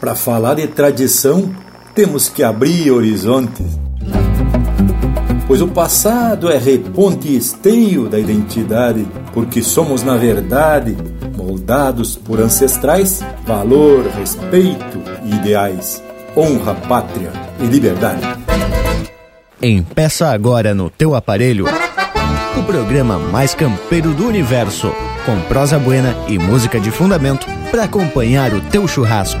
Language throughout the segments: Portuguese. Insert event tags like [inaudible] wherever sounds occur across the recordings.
Para falar de tradição, temos que abrir horizontes. Pois o passado é reponte e esteio da identidade, porque somos, na verdade, moldados por ancestrais, valor, respeito e ideais, honra, pátria e liberdade. Empeça agora no teu aparelho o programa mais campeiro do universo, com prosa buena e música de fundamento para acompanhar o teu churrasco.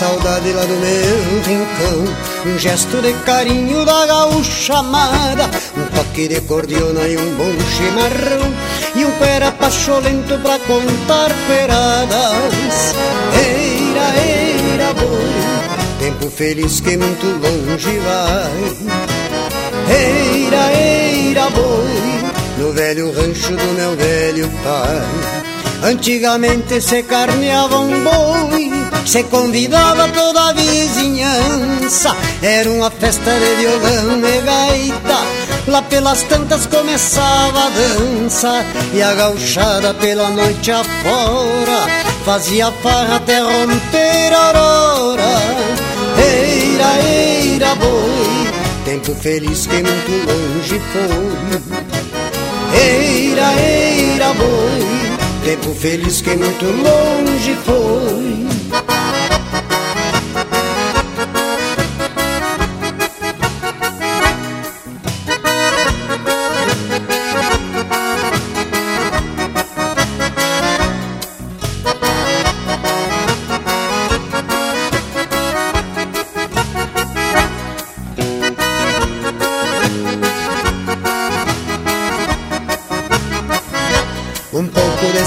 Saudade lá do meu rincão. Um gesto de carinho da gaúcha amada Um toque de cordiona e um bom chimarrão E um pera pacholento pra contar peradas. Eira, eira, boi Tempo feliz que muito longe vai. Eira, eira, boi No velho rancho do meu velho pai. Antigamente se carneava um boi, se convidava toda a vizinhança. Era uma festa de violão e gaita. Lá pelas tantas começava a dança e a gauchada pela noite afora fazia farra até romper a aurora. Eira, eira, boi, tempo feliz que muito longe foi. Eira, eira, boi Tempo feliz que muito longe foi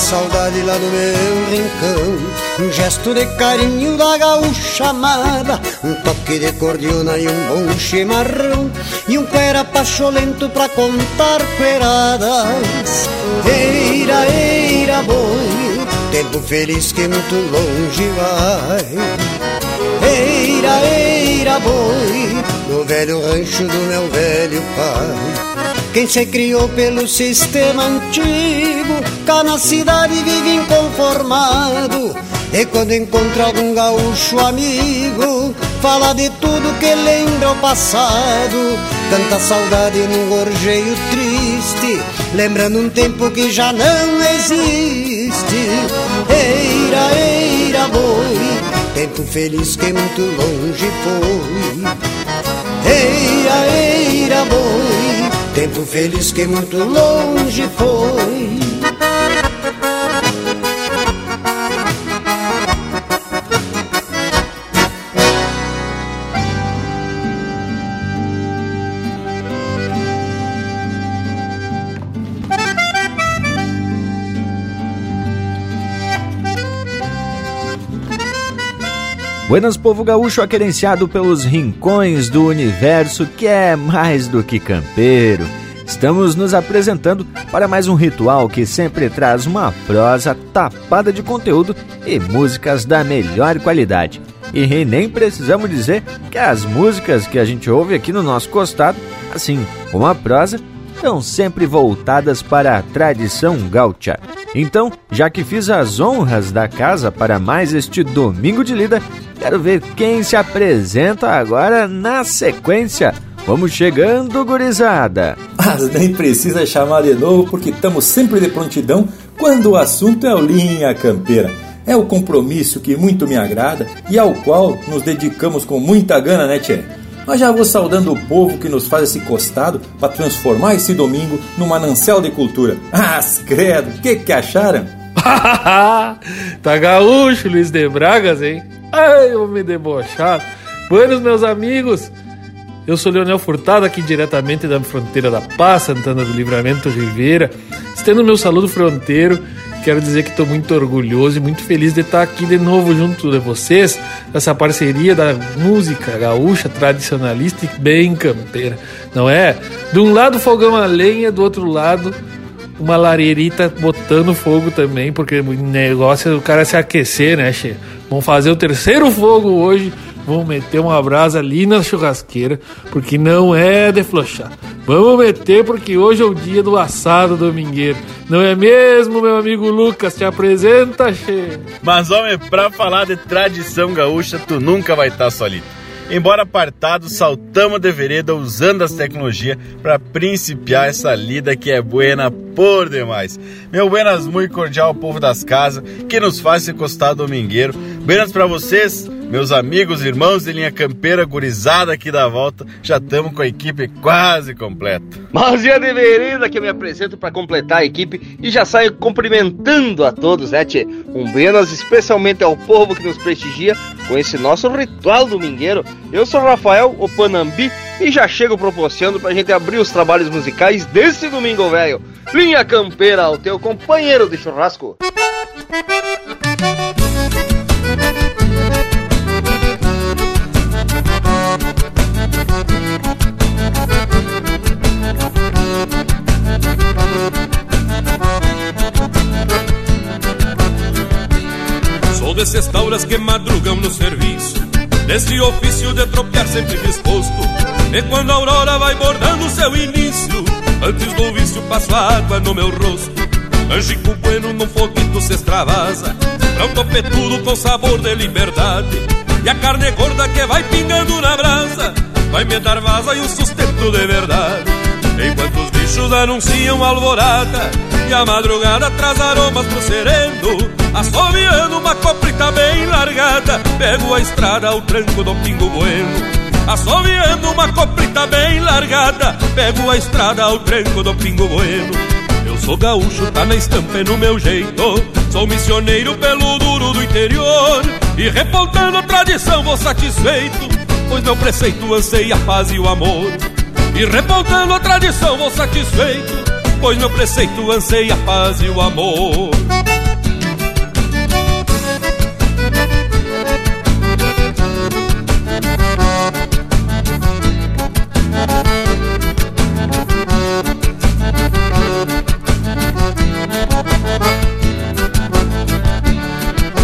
saudade lá do meu rincão. Um gesto de carinho da gaúcha amada Um toque de cordiona e um bom chimarrão E um cuera pacholento pra contar cueradas Eira, eira, boi Tempo feliz que muito longe vai. Eira, eira, boi No velho rancho do meu velho pai quem se criou pelo sistema antigo, cá na cidade vive inconformado. E quando encontra algum gaúcho amigo, fala de tudo que lembra o passado. Tanta saudade num gorjeio triste, lembrando um tempo que já não existe. Eira, eira, boi, tempo feliz que muito longe foi. Eira, eira, boi Tempo feliz que muito longe foi. Buenas, povo gaúcho aquerenciado pelos rincões do universo que é mais do que campeiro. Estamos nos apresentando para mais um ritual que sempre traz uma prosa tapada de conteúdo e músicas da melhor qualidade. E nem precisamos dizer que as músicas que a gente ouve aqui no nosso costado, assim como a prosa, estão sempre voltadas para a tradição gaúcha. Então, já que fiz as honras da casa para mais este domingo de lida, quero ver quem se apresenta agora na sequência. Vamos chegando, gurizada! Mas [laughs] nem precisa chamar de novo, porque estamos sempre de prontidão quando o assunto é o Linha Campeira. É o compromisso que muito me agrada e ao qual nos dedicamos com muita gana, né, Tchê? Mas já vou saudando o povo que nos faz esse costado para transformar esse domingo num manancial de cultura. [laughs] Ah, credo, o que que acharam? [laughs] tá gaúcho, Luiz de Bragas, hein? Ai, eu me debochar. Buenos, meus amigos. Eu sou Leonel Furtado, aqui diretamente da fronteira da Paz, Santana do Livramento, Ribeira. Estendo meu saludo fronteiro, quero dizer que estou muito orgulhoso e muito feliz de estar aqui de novo junto de vocês, nessa parceria da música gaúcha, tradicionalista e bem campeira, não é? De um lado fogão a lenha, do outro lado uma lareirita botando fogo também, porque o negócio é o cara se aquecer, né, che? Vamos fazer o terceiro fogo hoje Vamos meter uma brasa ali na churrasqueira, porque não é de flochar. Vamos meter porque hoje é o dia do assado domingueiro. Não é mesmo, meu amigo Lucas? Te apresenta, che. Mas, homem, pra falar de tradição gaúcha, tu nunca vai estar tá solito. Embora apartado, saltamos de vereda usando as tecnologias para principiar essa lida que é buena por demais. Meu buenas muito cordial ao povo das casas que nos faz se encostar domingueiro. Buenas para vocês, meus amigos, irmãos de linha campeira, gurizada aqui da volta, já estamos com a equipe quase completa. Mas dia de vereda que eu me apresento para completar a equipe e já saio cumprimentando a todos, né, tchê? Um buenas especialmente ao povo que nos prestigia com esse nosso ritual domingueiro. Eu sou Rafael Opanambi e já chego proporcionando pra gente abrir os trabalhos musicais desse domingo, velho. Linha campeira, o teu companheiro de churrasco. Sou desses tauras que madrugam no serviço. Desse ofício de tropear sempre disposto. E quando a aurora vai bordando seu início Antes do vício passo a água no meu rosto. Angico bueno num foguito se extravasa Pra um topetudo com sabor de liberdade. E a carne gorda que vai pingando na brasa Vai me dar vaza e um sustento de verdade Enquanto os bichos anunciam alvorada E a madrugada traz aromas pro sereno. Assoviando uma coprita bem largada Pego a estrada ao tranco do pingo bueno. Assoviando uma coprita bem largada Pego a estrada ao tranco do pingo bueno. Eu sou gaúcho, tá na estampa e no meu jeito. Sou missioneiro pelo duro do interior. E repontando a tradição vou satisfeito Pois meu preceito anseia a paz e o amor e repontando a tradição vou satisfeito Pois meu preceito anseia a paz e o amor.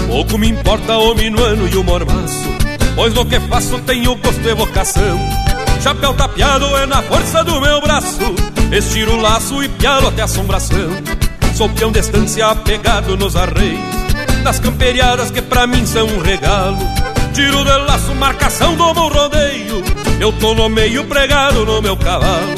Pouco me importa o minuano e o mormaço Pois no que faço tenho gosto e vocação Chapéu tapeado é na força do meu braço. Estiro o laço e pialo até assombração. Sou peão de estância apegado nos arreios. Das camperiadas que pra mim são um regalo. Tiro de laço, marcação do bom rodeio. Eu tô no meio pregado no meu cavalo.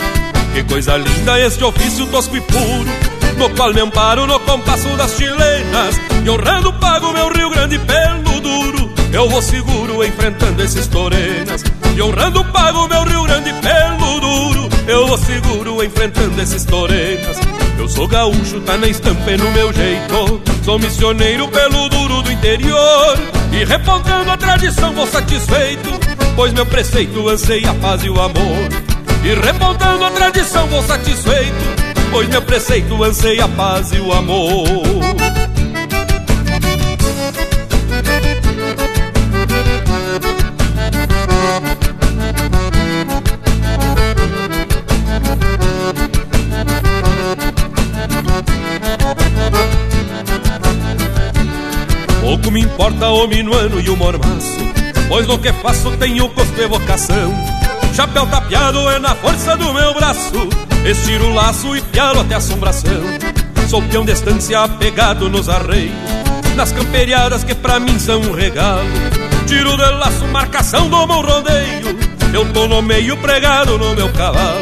Que coisa linda este ofício tosco e puro no qual me amparo no compasso das chilenas. E honrando pago meu Rio Grande pelo duro Eu vou seguro enfrentando esses torenas Honrando pago meu Rio Grande pelo duro. Eu vou seguro enfrentando esses torenas Eu sou gaúcho, tá na estampa e no meu jeito. Sou missioneiro pelo duro do interior. E repontando a tradição vou satisfeito. Pois meu preceito anseia a paz e o amor. E repontando a tradição vou satisfeito. Pois meu preceito anseia a paz e o amor Me importa o minuano e o mormaço Pois no que faço tenho gosto e vocação. Chapéu tapeado é na força do meu braço. Estiro o laço e pialo até assombração. Sou peão de estância apegado nos arreios. Nas camperiadas que pra mim são um regalo. Tiro de laço, marcação do meu rodeio. Eu tô no meio pregado no meu cavalo.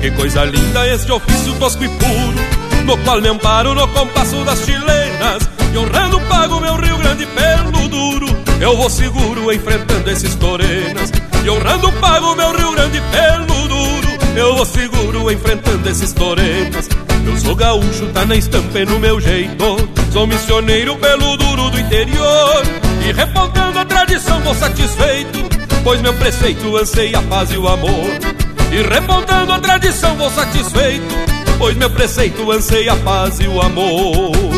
Que coisa linda este ofício tosco e puro No qual me amparo no compasso das chilenas E honrando pago meu Rio Grande pelo duro. Eu vou seguro enfrentando esses torenas. E honrando pago meu Rio Grande pelo duro. Eu vou seguro enfrentando esses torenas. Eu sou gaúcho, tá na estampa e no meu jeito. Sou missioneiro pelo duro do interior. E repontando a tradição vou satisfeito. Pois meu preceito anseia a paz e o amor. E remontando a tradição vou satisfeito, pois meu preceito anseia a paz e o amor.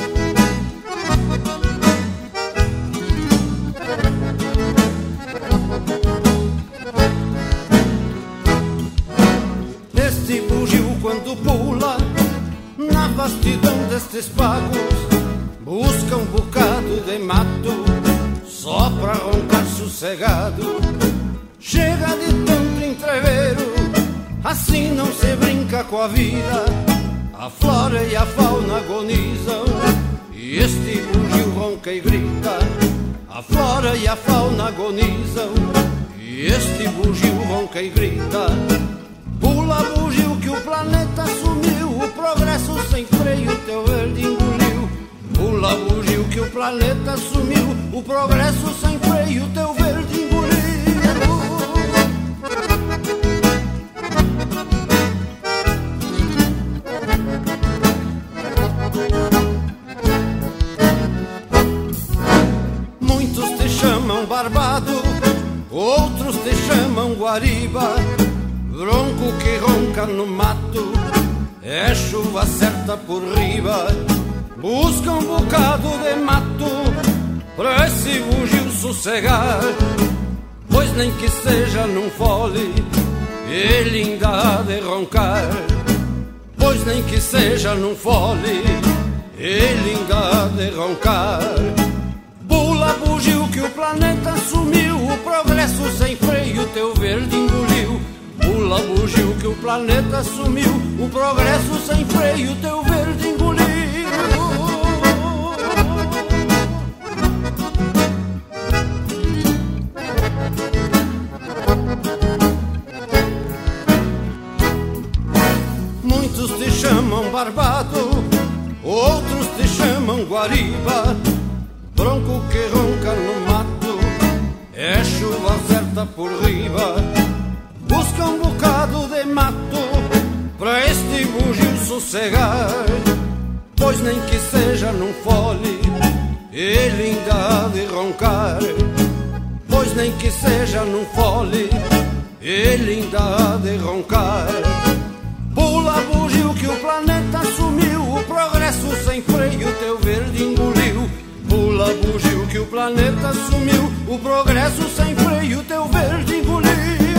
A vida. A flora e a fauna agonizam e este bugio ronca e grita. A flora e a fauna agonizam e este bugio ronca e grita. Pula bugio que o planeta sumiu, o progresso sem freio teu verde engoliu. Pula bugio que o planeta sumiu, o progresso sem freio teu verde guariba Bronco que ronca no mato, é chuva certa por riba. Busca um bocado de mato pra esse bugio sossegar. Pois nem que seja num fole, ele ainda há de roncar. Pois nem que seja num fole, ele ainda há de roncar. Pula bugio que o planeta sumiu, progresso sem freio, teu verde engoliu. Pula bugio que o planeta sumiu. O progresso sem freio teu verde engoliu. Muitos te chamam barbado Outros te chamam guariba. Bronco que ronca no mato É chuva certa por riba busca um bocado de mato pra este bugio sossegar. Pois nem que seja num fole, ele ainda há de roncar. Pois nem que seja num fole, ele ainda há de roncar. Pula bugio que o planeta sumiu, o progresso sem freio teu verde engoliu. Pula bugio que o planeta sumiu, o progresso sem freio teu verde engoliu.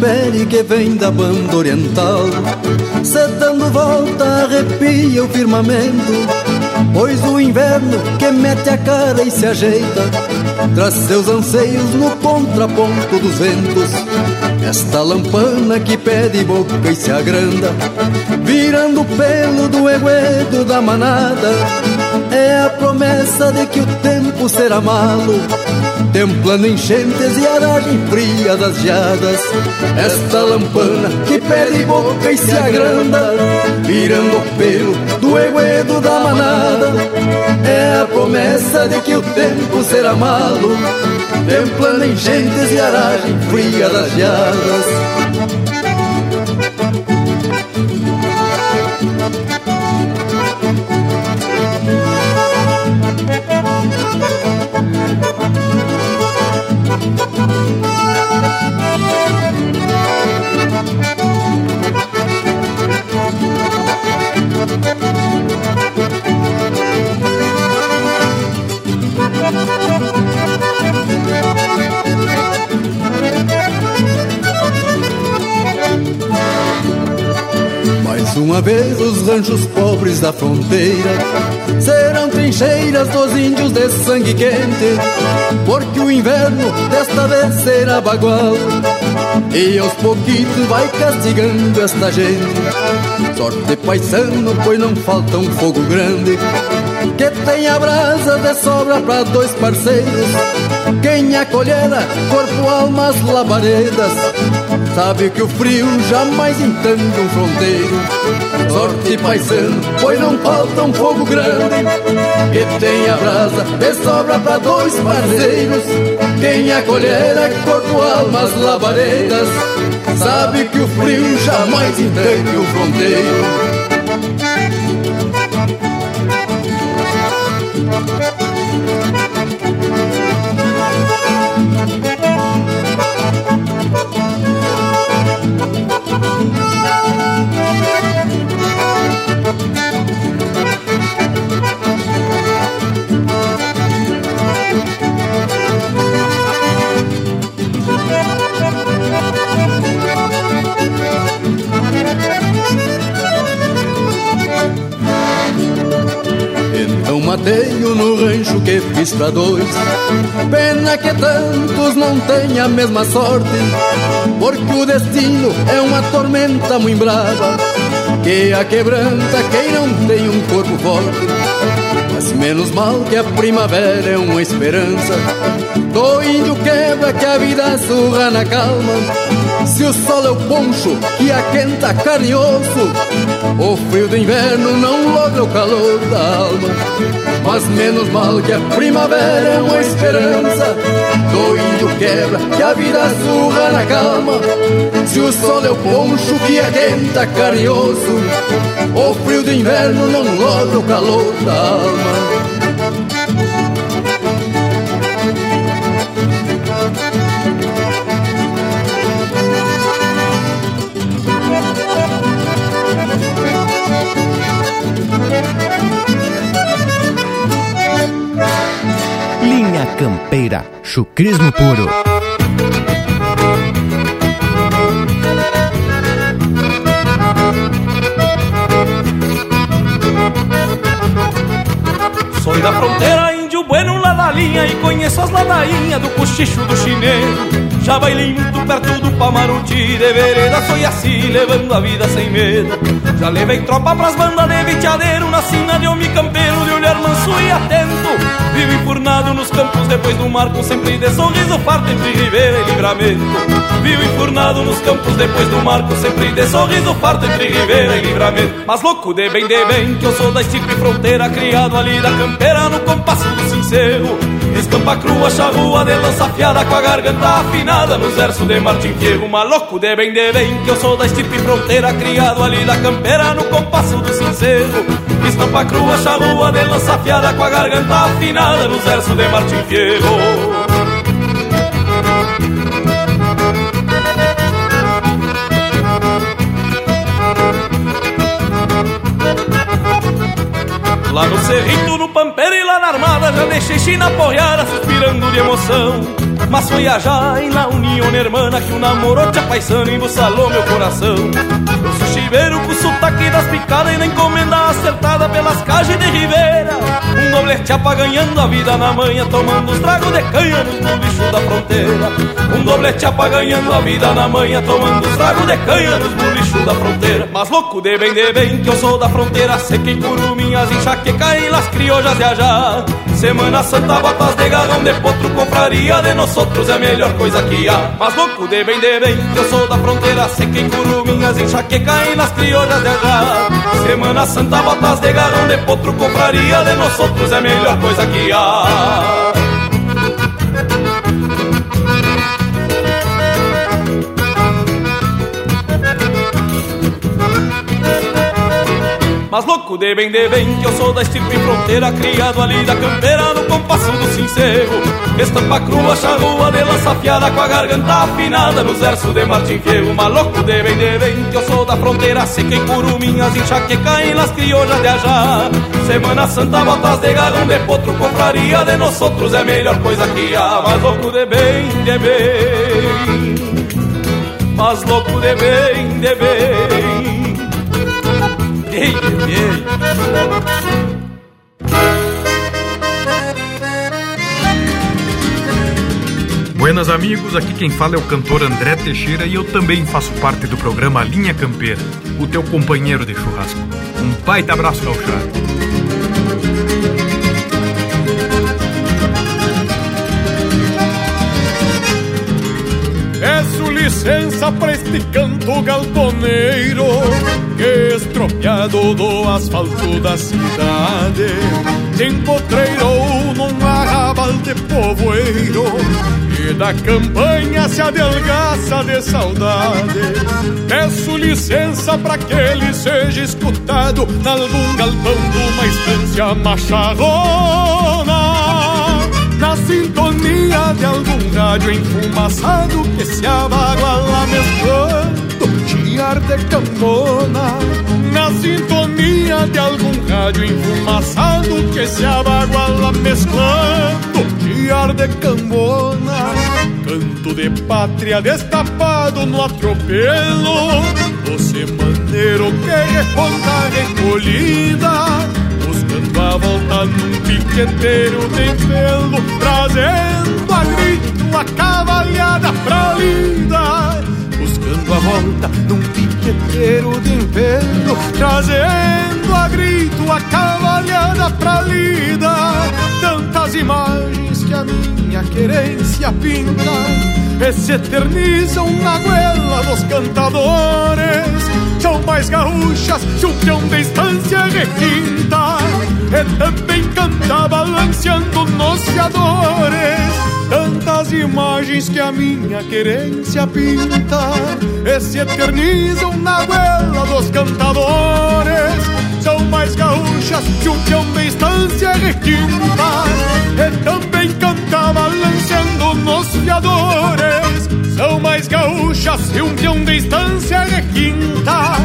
Que vem da banda oriental. Se dando volta arrepia o firmamento. Pois o inverno que mete a cara e se ajeita Traz seus anseios no contraponto dos ventos. Esta lampana que pede boca e se agranda Virando o pelo do eguedo da manada É a promessa de que o tempo será malo. Templando enchentes e aragem fria das geadas. Esta lampana que pede boca e se agranda Virando o pelo do eguedo da manada. É a promessa de que o tempo será malo. Templando enchentes e aragem fria das geadas da fronteira serão trincheiras dos índios de sangue quente, porque o inverno desta vez será bagual. E aos pouquitos vai castigando esta gente. Sorte paisano, pois não falta um fogo grande que tenha brasa de sobra para dois parceiros. Quem acolhera corpo, almas, labaredas, sabe que o frio jamais entende um fronteiro. Sorte paisano, pois não falta um fogo grande que tenha brasa de sobra para dois parceiros. Quem acolhera corpo, almas, labaredas, sabe que o frio jamais entende um fronteiro. Pra dois. Pena que tantos não tenham a mesma sorte, porque o destino é uma tormenta muito brava, que a quebranta quem não tem um corpo forte. Mas menos mal que a primavera é uma esperança, do índio quebra que a vida surra na calma. Se o sol é o poncho que aquenta carne osso, o frio do inverno não logra o calor da alma. Mas menos mal que a primavera é uma esperança, do índio quebra que a vida surra na calma. Se o sol é o poncho que aquenta carne osso, o frio do inverno não logra o calor da alma. Chucrismo puro. Sou da fronteira, índio bueno lá da linha E conheço as ladainhas do cochicho do chineiro Já bailinho perto do Pamaruti De vereda foi assim, levando a vida sem medo. Já levei tropa pras bandas de viteadeiro Na sina de homem campeiro, de olhar manso e atento Vivo enfurnado nos campos depois do marco Sempre de sorriso farto entre Ribeira e Livramento. Vivo enfurnado nos campos depois do marco Sempre de sorriso farto entre Ribeira e Livramento. Mas louco de bem, de bem Que eu sou da estipe fronteira Criado ali da campeira no compasso do sincero Estampa crua, charrua de lança afiada Com a garganta afinada nos versos de Martim Fierro Maluco de bem, de bem Que eu sou da estipe fronteira Criado ali da campeira no compasso do sincero Estampa crua, charrua de lança afiada Com a garganta afinada nos versos de Martim Fierro Lá no cerrito, no pampeiro e na armada Já deixei China apoiada, suspirando de emoção. Mas foi a já na união hermana Que o namoro te apaixona e embuçalou meu coração. Eu sou chiveiro com sotaque das picadas E na encomenda acertada pelas cajas de Ribeira Um doblete ganhando a vida na manhã Tomando os tragos de canha no bicho da fronteira. Um doblete ganhando a vida na manhã Tomando os tragos de canha nos bicho da fronteira. Mas louco de bem, de bem, que eu sou da fronteira Sei que curuminhas, enxaqueca e las criollas de allá. Semana Santa, botas de garrão de potro Compraria de nós outros, é a melhor coisa que há. Mas louco de bem, de bem, que eu sou da fronteira Sei que curuminhas, enxaqueca e las criollas de allá. Semana Santa, botas de garrão de potro Compraria de nós outros, é a melhor coisa que há Mas louco de bem, de bem, que eu sou da estirpe fronteira Criado ali da campeira, no compasso do sincero Estampa crua, charrua de lança afiada Com a garganta afinada nos versos de Martim Fierro. Mas louco de bem, de bem, que eu sou da fronteira Seca e curuminhas, enxaqueca e las criollas de ajá. Semana Santa, botas de garrão de potro Confraria de nós outros é melhor coisa que há. Mas louco de bem, de bem. Mas louco de bem, de bem Bem, bem. Buenas amigos, aqui quem fala é o cantor André Teixeira e eu também faço parte do programa Linha Campeira, o teu companheiro de churrasco. Um baita abraço gauchado. Licença pra este canto galponeiro Que estropiado do asfalto da cidade Se empotreirou num arrabal de povoeiro e da campanha se adelgaça de saudade. Peço licença para que ele seja escutado nalgum galpão de uma estância macharrona. Sintonia de algum rádio enfumaçado que se abaguala mesclando chiar de cambona. Na sintonia de algum rádio enfumaçado que se abaguala mesclando chiar de cambona Canto de pátria destapado no atropelo Você maneiro que responda recolhida A volta num piqueteiro de pelo Trazendo a grito a cavalhada pra lida Buscando a volta num piqueteiro de pelo Trazendo a grito a cavalhada pra lida Tantas imagens que a minha querência pinta E se eternizam na goela dos cantadores São mais gaúchas que peão de estância requinta E também canta balanceando nos fiadores. Tantas imagens que a minha querência pinta. E se eternizam na goela dos cantadores. São mais gaúchas que um peão de estância requinta. E também canta balanceando nos fiadores São mais gaúchas que um peão de estância requinta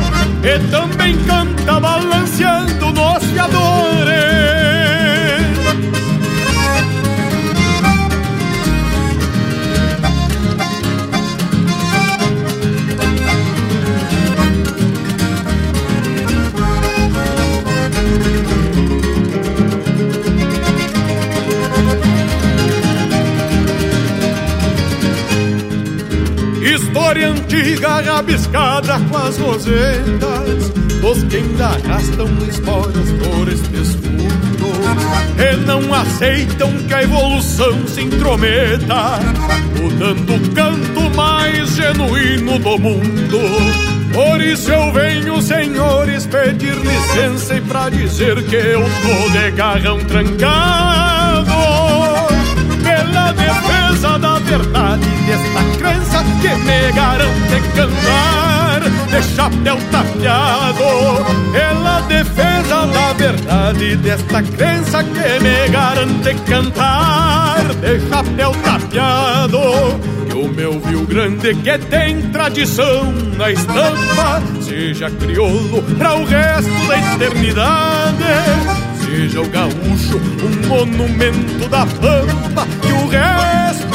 E também canta balanceando nos fiadores História antiga rabiscada com as rosetas Dos que ainda arrastam esporas por estes fundos E não aceitam que a evolução se intrometa Mudando o canto mais genuíno do mundo. Por isso eu venho, senhores, pedir licença e pra dizer que eu tô de garrão trancado pela defesa da verdade desta crença que me garante cantar de chapéu tapeado. Pela defesa da verdade desta crença que me garante cantar de chapéu tapeado. E o meu Rio Grande que tem tradição na estampa, seja crioulo para o resto da eternidade seja o gaúcho um monumento da pampa que o resto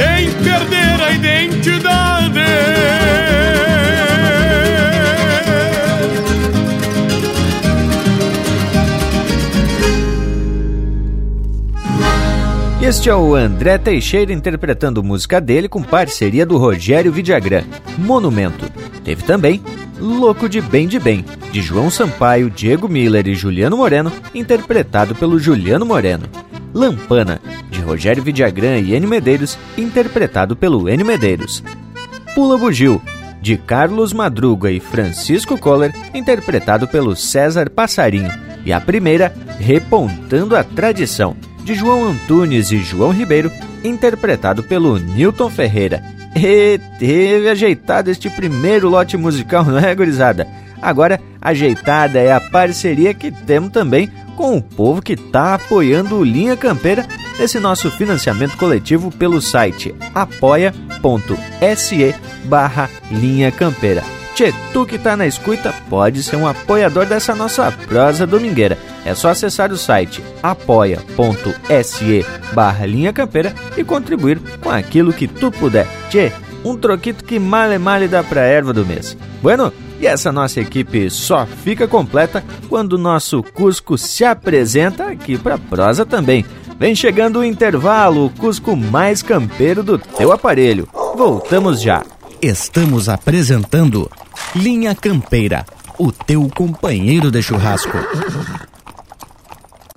sem perder a identidade Este é o André Teixeira interpretando música dele com parceria do Rogério Vidagrã, Monumento. Teve também Louco de Bem de Bem, de João Sampaio, Diego Miller e Juliano Moreno, interpretado pelo Juliano Moreno. Lampana, de Rogério Vidagrã e N Medeiros, interpretado pelo N Medeiros. Pula Bugio, de Carlos Madruga e Francisco Coller, interpretado pelo César Passarinho. E a primeira, Repontando a Tradição, de João Antunes e João Ribeiro, interpretado pelo Newton Ferreira. E teve ajeitado este primeiro lote musical, [laughs] não é, gurizada? Agora, ajeitada é a parceria que temos também com o povo que está apoiando o Linha Campeira nesse nosso financiamento coletivo pelo site apoia.se barra Linha Campeira. Tchê, tu que tá na escuta pode ser um apoiador dessa nossa prosa domingueira. É só acessar o site apoia.se barra Linha Campeira e contribuir com aquilo que tu puder. Tchê, um troquito que male male dá pra erva do mês. Bueno, e essa nossa equipe só fica completa quando o nosso Cusco se apresenta aqui pra prosa também. Vem chegando o intervalo, o Cusco mais campeiro do teu aparelho. Voltamos já. Estamos apresentando Linha Campeira, o teu companheiro de churrasco.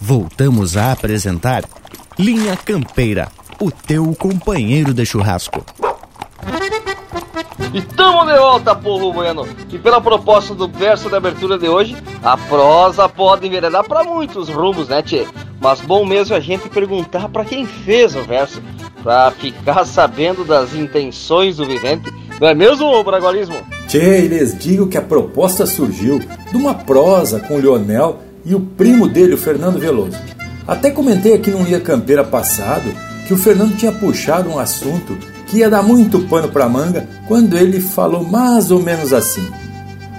Voltamos a apresentar Linha Campeira, o teu companheiro de churrasco. E tamo de volta, povo bueno! E pela proposta do verso da abertura de hoje, a prosa pode enveredar para muitos rumos, né, tchê? Mas bom mesmo a gente perguntar para quem fez o verso, para ficar sabendo das intenções do vivente. Não é mesmo, Bragualismo? Tchê, lhes digo que a proposta surgiu de uma prosa com o Leonel e o primo dele, o Fernando Veloso. Até comentei aqui no Ia Campeira passado que o Fernando tinha puxado um assunto que ia dar muito pano para manga quando ele falou mais ou menos assim: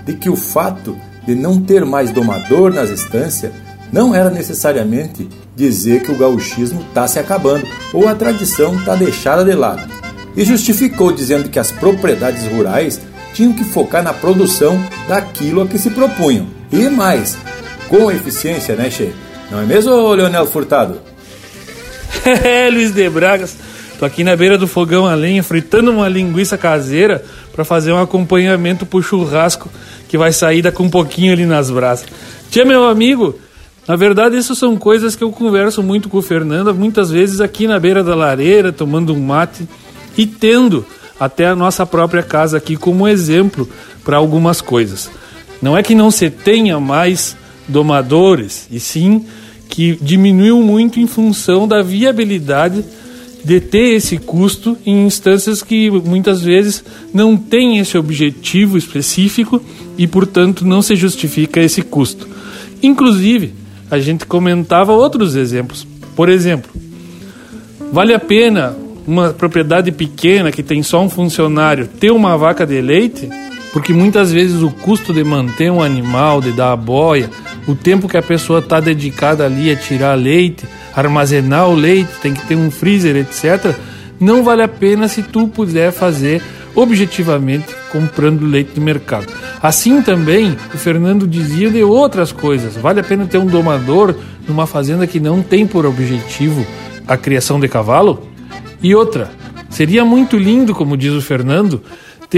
de que o fato de não ter mais domador nas estâncias não era necessariamente dizer que o gauchismo está se acabando ou a tradição está deixada de lado. E justificou dizendo que as propriedades rurais tinham que focar na produção daquilo a que se propunham. E mais, com eficiência, né, Che? Não é mesmo, Leonel Furtado? [laughs] É, Luiz de Bragas. Tô aqui na beira do fogão a lenha, fritando uma linguiça caseira para fazer um acompanhamento pro churrasco que vai sair daqui um pouquinho ali nas brasas. Tia, meu amigo, na verdade isso são coisas que eu converso muito com o Fernando, muitas vezes aqui na beira da lareira, tomando um mate e tendo até a nossa própria casa aqui como exemplo para algumas coisas. Não é que não se tenha mais domadores, e sim que diminuiu muito em função da viabilidade de ter esse custo em instâncias que muitas vezes não têm esse objetivo específico e, portanto, não se justifica esse custo. Inclusive, a gente comentava outros exemplos. Por exemplo, vale a pena uma propriedade pequena que tem só um funcionário ter uma vaca de leite? Porque muitas vezes o custo de manter um animal, de dar a boia, o tempo que a pessoa está dedicada ali a tirar leite, armazenar o leite, tem que ter um freezer, etc., não vale a pena se tu puder fazer objetivamente comprando leite no mercado. Assim também, o Fernando dizia de outras coisas. Vale a pena ter um domador numa fazenda que não tem por objetivo a criação de cavalo? E outra, seria muito lindo, como diz o Fernando,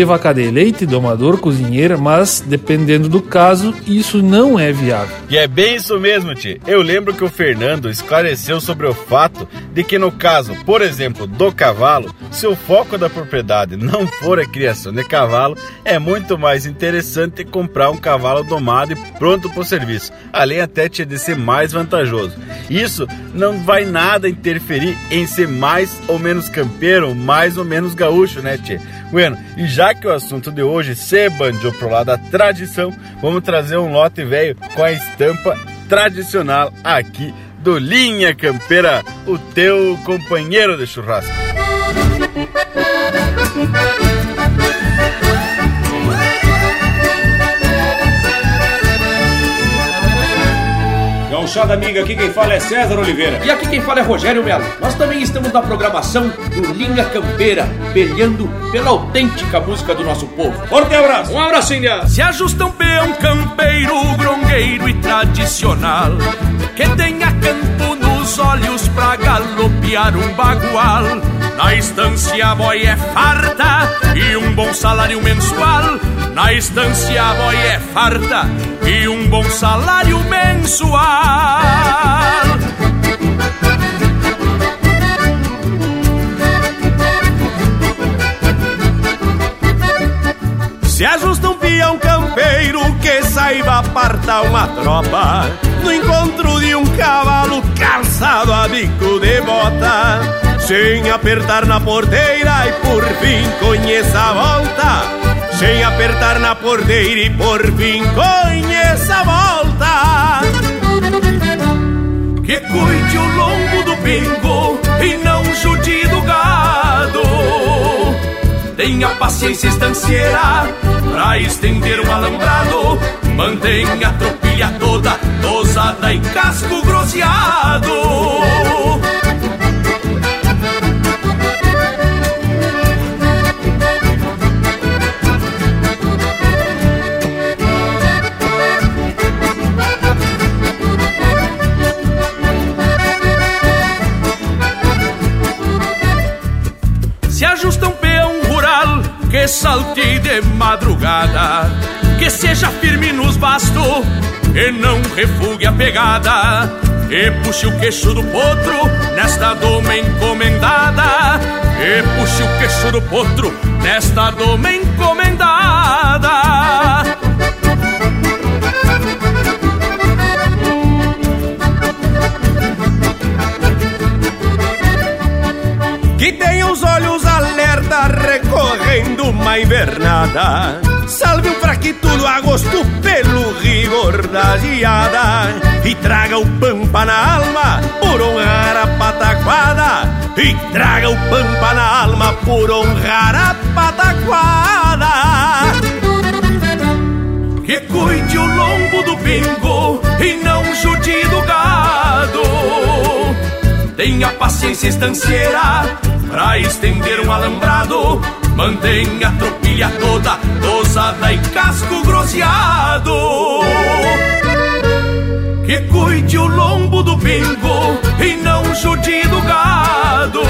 vaca de leite, domador, cozinheira, mas dependendo do caso, isso não é viável. E é bem isso mesmo, Ti. Eu lembro que o Fernando esclareceu sobre o fato de que no caso, por exemplo, do cavalo, se o foco da propriedade não for a criação de cavalo, é muito mais interessante comprar um cavalo domado e pronto para o serviço, além até de ser mais vantajoso. Isso não vai nada interferir em ser mais ou menos campeiro, mais ou menos gaúcho, né, Tchê? Bueno, e já que o assunto de hoje se bandiou pro lado da tradição, vamos trazer um lote velho com a estampa tradicional aqui do Linha Campeira, o teu companheiro de churrasco. Gauchada amiga, aqui quem fala é César Oliveira. E aqui quem fala é Rogério Melo. Nós também estamos na programação do Linha Campeira, peleando pela autêntica música do nosso povo. Forte abraço! Um abraço, Índia! Se ajusta um peão campeiro, grongueiro e tradicional, que tenha campo nos olhos pra galopear um bagual. Na estância a boia é farta e um bom salário mensual Na estância a boia é farta e um bom salário mensual. Se ajusta um peão campeiro que saiba apartar uma tropa No encontro de um cavalo calçado a bico de bota Sem apertar na porteira e por fim conheça a volta Sem apertar na porteira e por fim conheça a volta Que cuide o lombo do pingo e não jude do gado Tenha paciência estancieira pra estender um alambrado. Mantenha a tropilha toda tosada e casco grosseado. Que salte de madrugada, que seja firme nos bastos, e não refugue a pegada, e puxe o queixo do potro nesta doma encomendada, e puxe o queixo do potro nesta doma encomendada. que tem os olhos alerta recorrendo uma invernada. Salve um fraquitudo a gosto pelo rigor da geada e traga o pampa na alma por honrar a pataquada. E traga o pampa na alma por honrar a pataquada. Que cuide o lombo do bingo e não Tenha paciência estancieira pra estender um alambrado. Mantenha a tropilha toda tosada e casco grosseado. Que cuide o lombo do bingo e não jude do gado.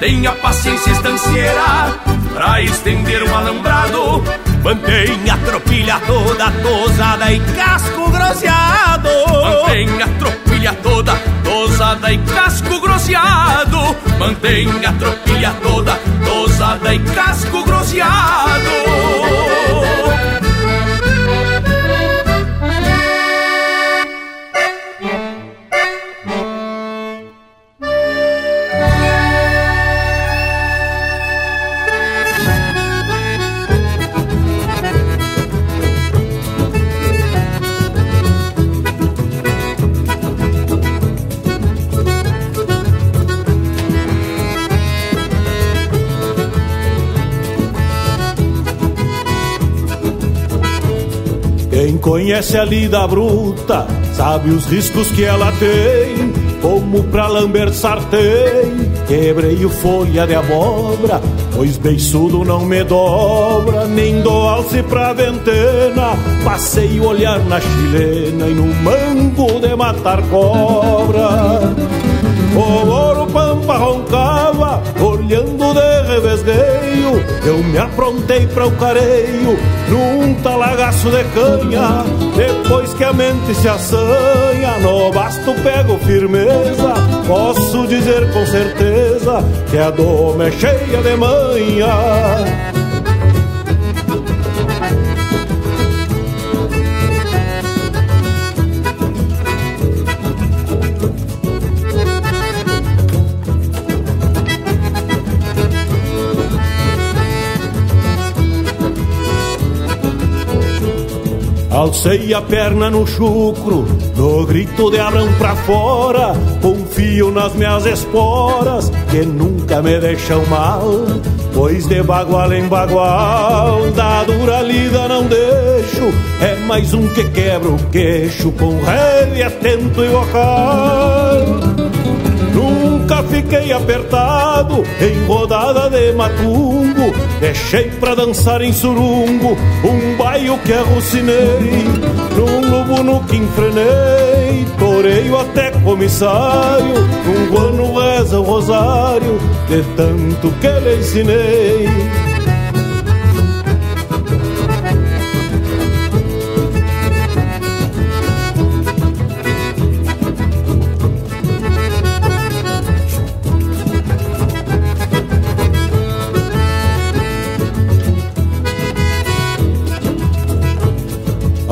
Tenha paciência estancieira pra estender um alambrado. Mantenha a tropilha toda tosada e casco grosseado. Mantenha a tropilha toda tosada e casco grosseado. Mantenha a tropilha toda tosada e casco grosseado. Conhece a lida bruta sabe os riscos que ela tem. Como pra lamber sartém, quebrei o folha de abóbora, pois beiçudo não me dobra, nem dou alce pra ventena. Passei o olhar na chilena e no mango de matar cobra. O ouro pampa roncava, olhando de revesgueio. Eu me aprontei para o careio, num talagaço de canha. Depois que a mente se assanha, no basto pego firmeza. Posso dizer com certeza que a doma é cheia de manha. Alcei a perna no chucro, no grito de Abrão pra fora. Confio nas minhas esporas, que nunca me deixam mal. Pois de bagual em bagual, da dura lida não deixo. É mais um que quebra o queixo, com rédea atento e vocal. Fiquei apertado em rodada de matungo Deixei pra dançar em surungo um baio que arrucinei Num lobo no que enfrenei, toreio até comissário. Um guano reza o rosário de tanto que lhe ensinei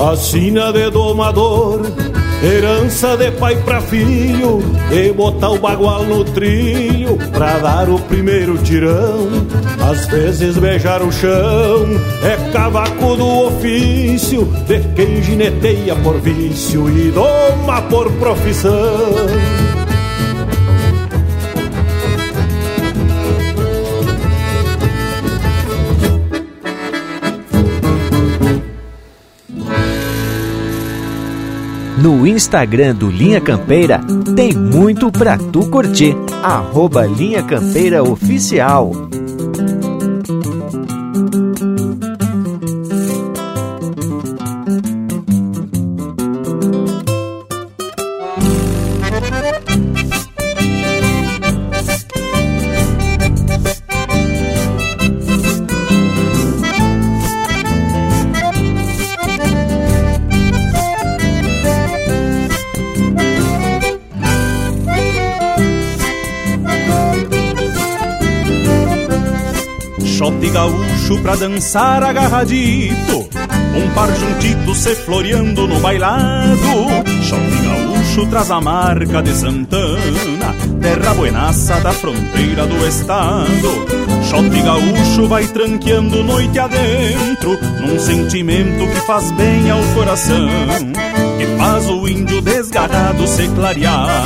a sina de domador, herança de pai pra filho, e botar o bagual no trilho pra dar o primeiro tirão. Às vezes beijar o chão é cavaco do ofício de quem gineteia por vício e doma por profissão. No Instagram do Linha Campeira tem muito pra tu curtir. Arroba Linha Campeira Oficial. Pra dançar agarradito. Um par juntito se floreando no bailado. Short gaúcho traz a marca de Santana Terra buenaça da fronteira do estado. Shot gaúcho vai tranqueando noite adentro Num sentimento que faz bem ao coração Que faz o índio desgarrado se clarear.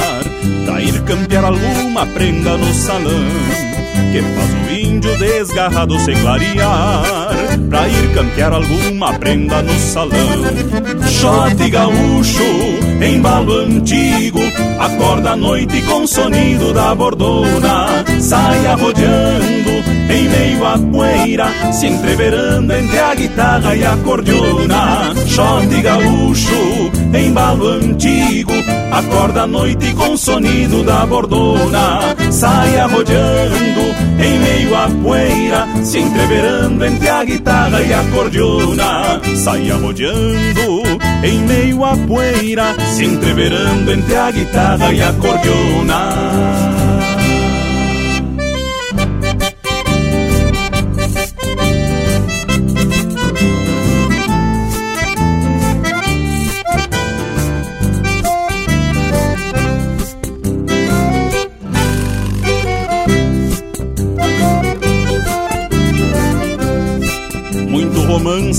Pra ir campear alguma prenda no salão que faz o índio desgarrado se clarear Pra ir campear alguma prenda no salão. Shot gaúcho, embalo antigo Acorda a noite com sonido da bordona. Sai arrodeando em meio à poeira Se entreverando entre a guitarra e a cordiona. Shot gaúcho, embalo antigo Acorda a noite com sonido da bordona Sai arrodeando em meio à poeira Se entreverando entre a guitarra e a cordiona Sai arrodeando em meio à poeira Se entreverando entre a guitarra e a cordiona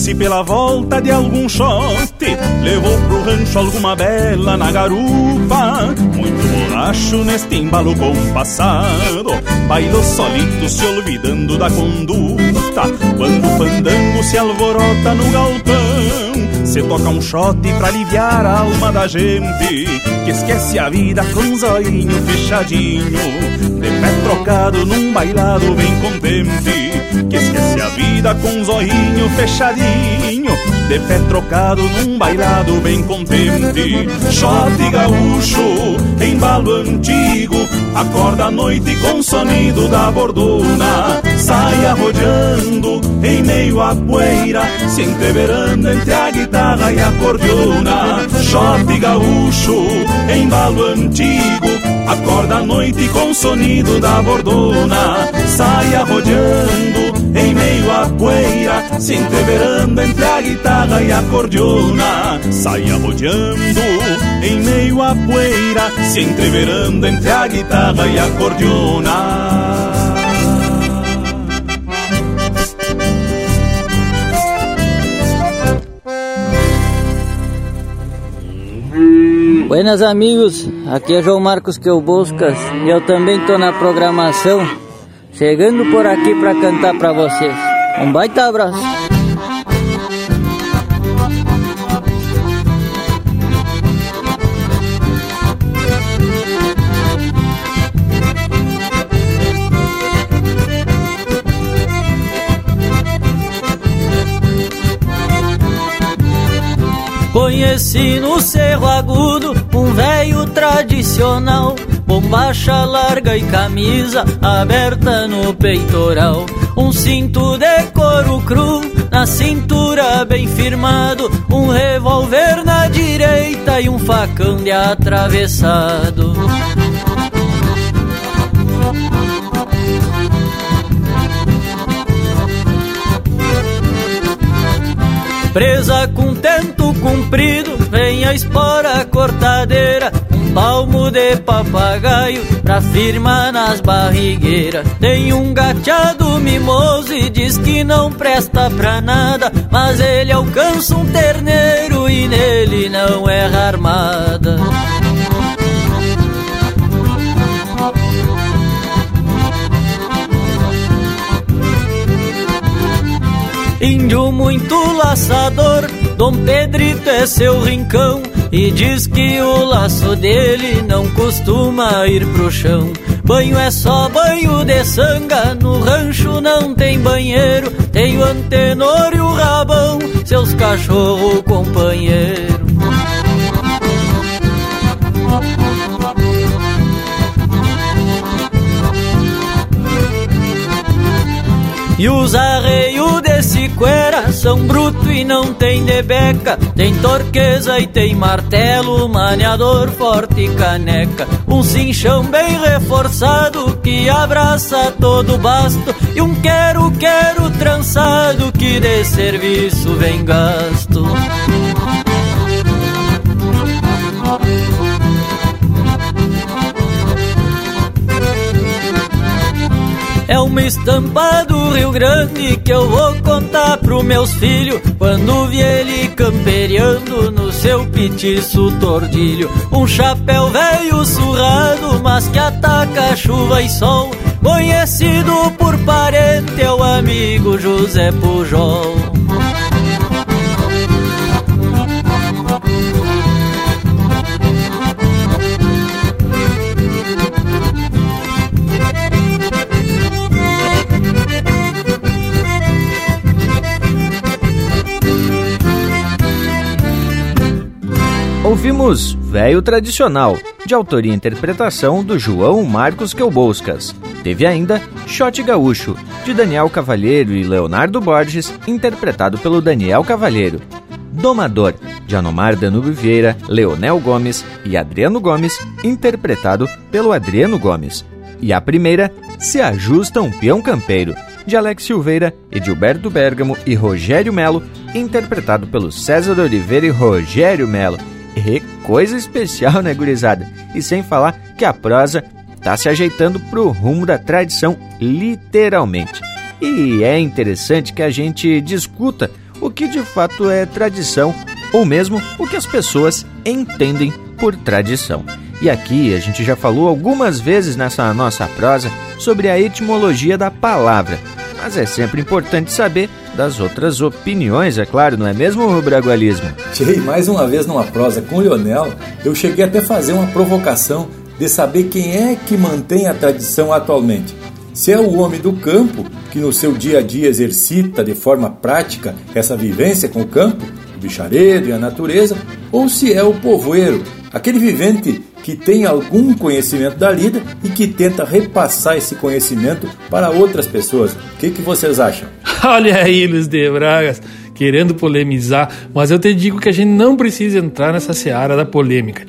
romance pela volta de algum shot Levou pro rancho alguma bela na garupa. Muito borracho neste embalo compassado Bailou solito se olvidando da conduta. Quando o fandango se alvorota no galpão Se toca um shot pra aliviar a alma da gente Que esquece a vida com um fechadinho De pé trocado num bailado bem contente que esquece a vida com um zoinho fechadinho De pé trocado num bailado bem contente. Shot gaúcho, embalo antigo Acorda a noite com o sonido da bordona Sai arrodeando em meio à poeira Se entreverando entre a guitarra e a cordiona. Shot gaúcho, embalo antigo Acorda a noite com o sonido da bordona. Sai arrodeando em meio à poeira Se entreverando entre a guitarra e a cordiona. Sai arrodeando em meio à poeira Se entreverando entre a guitarra e a cordiona Buenas amigos, aqui é João Marcos que eu Boscas e eu também tô na programação, chegando por aqui para cantar para vocês. Um baita abraço. Conheci no Cerro Agudo velho tradicional, bombacha larga e camisa aberta no peitoral. Um cinto de couro cru na cintura bem firmado, um revólver na direita e um facão de atravessado. Presa com tento comprido, vem a espora cortadeira, um palmo de papagaio pra firmar nas barrigueiras. Tem um gateado mimoso e diz que não presta pra nada, mas ele alcança um terneiro e nele não erra armada. Índio muito laçador, Dom Pedrito é seu rincão e diz que o laço dele não costuma ir pro chão. Banho é só banho de sanga, no rancho não tem banheiro, tem o antenor e o rabão, seus cachorro companheiro. E os arreios são bruto e não tem debeca. Tem torqueza e tem martelo, maneador forte e caneca. Um cinchão bem reforçado que abraça todo o basto. E um quero-quero trançado que de serviço vem gasto É uma estampa do Rio Grande que eu vou contar pros meus filhos. Quando vi ele camperiando no seu petiço tordilho. Um chapéu velho surrado, mas que ataca chuva e sol. Conhecido por parente é o amigo José Pujol Ouvimos Velho Tradicional, de autoria e interpretação do João Marcos Quelboscas. Teve ainda Shot Gaúcho, de Daniel Cavalheiro e Leonardo Borges, interpretado pelo Daniel Cavalheiro. Domador, de Anomar Danube Vieira, Leonel Gomes e Adriano Gomes, interpretado pelo Adriano Gomes. E a primeira, Se Ajusta um Peão Campeiro, de Alex Silveira, Edilberto Bergamo e Rogério Melo, interpretado pelo César Oliveira e Rogério Melo. Coisa especial, né, gurizada? E sem falar que a prosa tá se ajeitando pro rumo da tradição, literalmente. E é interessante que a gente discuta o que de fato é tradição, ou mesmo o que as pessoas entendem por tradição. E aqui a gente já falou algumas vezes nessa nossa prosa sobre a etimologia da palavra, mas é sempre importante saber das outras opiniões, é claro, não é mesmo, Bragualismo? Tchê, mais uma vez numa prosa com o Lionel, eu cheguei até a fazer uma provocação de saber quem é que mantém a tradição atualmente. Se é o homem do campo, que no seu dia a dia exercita de forma prática essa vivência com o campo, o bicharedo e a natureza, ou se é o povoeiro, aquele vivente que tem algum conhecimento da lida e que tenta repassar esse conhecimento para outras pessoas. O que, que vocês acham? [laughs] Olha aí, Luiz de Bragas, querendo polemizar, mas eu te digo que a gente não precisa entrar nessa seara da polêmica.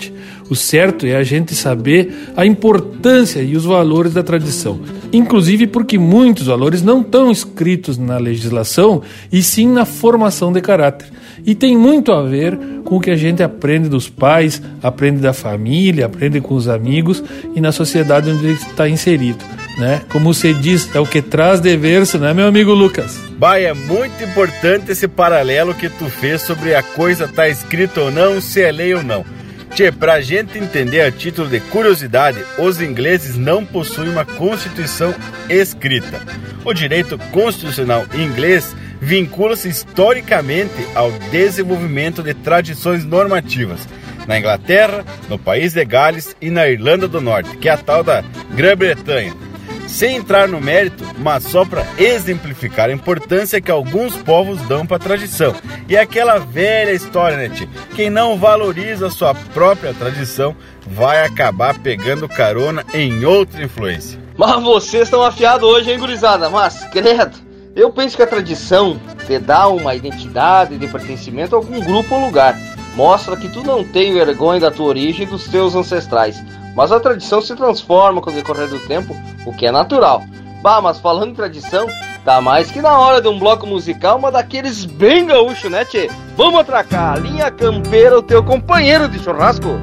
O certo é a gente saber a importância e os valores da tradição. Inclusive porque muitos valores não estão escritos na legislação e sim na formação de caráter. E tem muito a ver com o que a gente aprende dos pais, aprende da família, aprende com os amigos e na sociedade onde está inserido. Né? Como você diz, é o que traz de verso, né, meu amigo Lucas? Bah, é muito importante esse paralelo que tu fez sobre a coisa tá escrita ou não, se é lei ou não. Tchê, pra gente entender a título de curiosidade, os ingleses não possuem uma constituição escrita. O direito constitucional inglês vincula-se historicamente ao desenvolvimento de tradições normativas na Inglaterra, no país de Gales e na Irlanda do Norte, que é a tal da Grã-Bretanha. Sem entrar no mérito, mas só para exemplificar a importância que alguns povos dão para a tradição. E é aquela velha história, né, tia? Quem não valoriza sua própria tradição vai acabar pegando carona em outra influência. Mas vocês estão afiados hoje, hein, gurizada? Mas, credo, eu penso que a tradição te dá uma identidade de pertencimento a algum grupo ou lugar. Mostra que tu não tem vergonha da tua origem e dos teus ancestrais. Mas a tradição se transforma com o decorrer do tempo, o que é natural. Bah, mas falando em tradição, tá mais que na hora de um bloco musical, uma daqueles bem gaúcho, né, tchê? Vamos atracar, linha campeira, o teu companheiro de churrasco.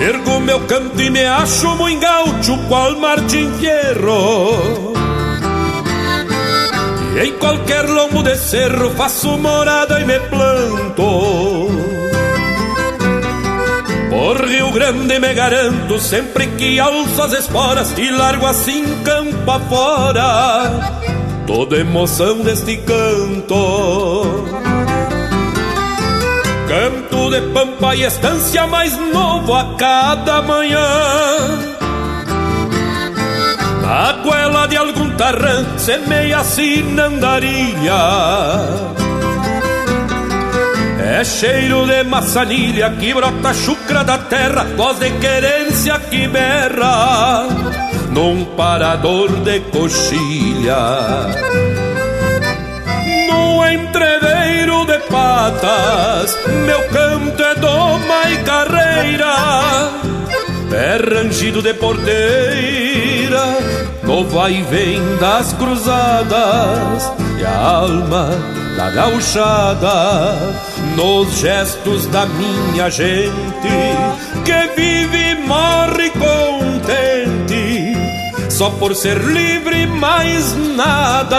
Ergo meu canto e me acho muito gaúcho, qual Martin Fierro. Em qualquer lombo de cerro faço morada e me planto. Por Rio Grande me garanto, sempre que alço as esporas e largo assim campo afora, toda emoção deste canto. Canto de pampa e estância mais novo a cada manhã. A goela de algum tarrã semeia sinandaria. É cheiro de maçanilha que brota chucra da terra, voz de querência que berra num parador de coxilha. No entreveiro de patas, meu canto é doma e carreira, é rangido de porteira, no vai vem das cruzadas, e a alma da gauchada, nos gestos da minha gente, que vive e morre contente, só por ser livre mais nada.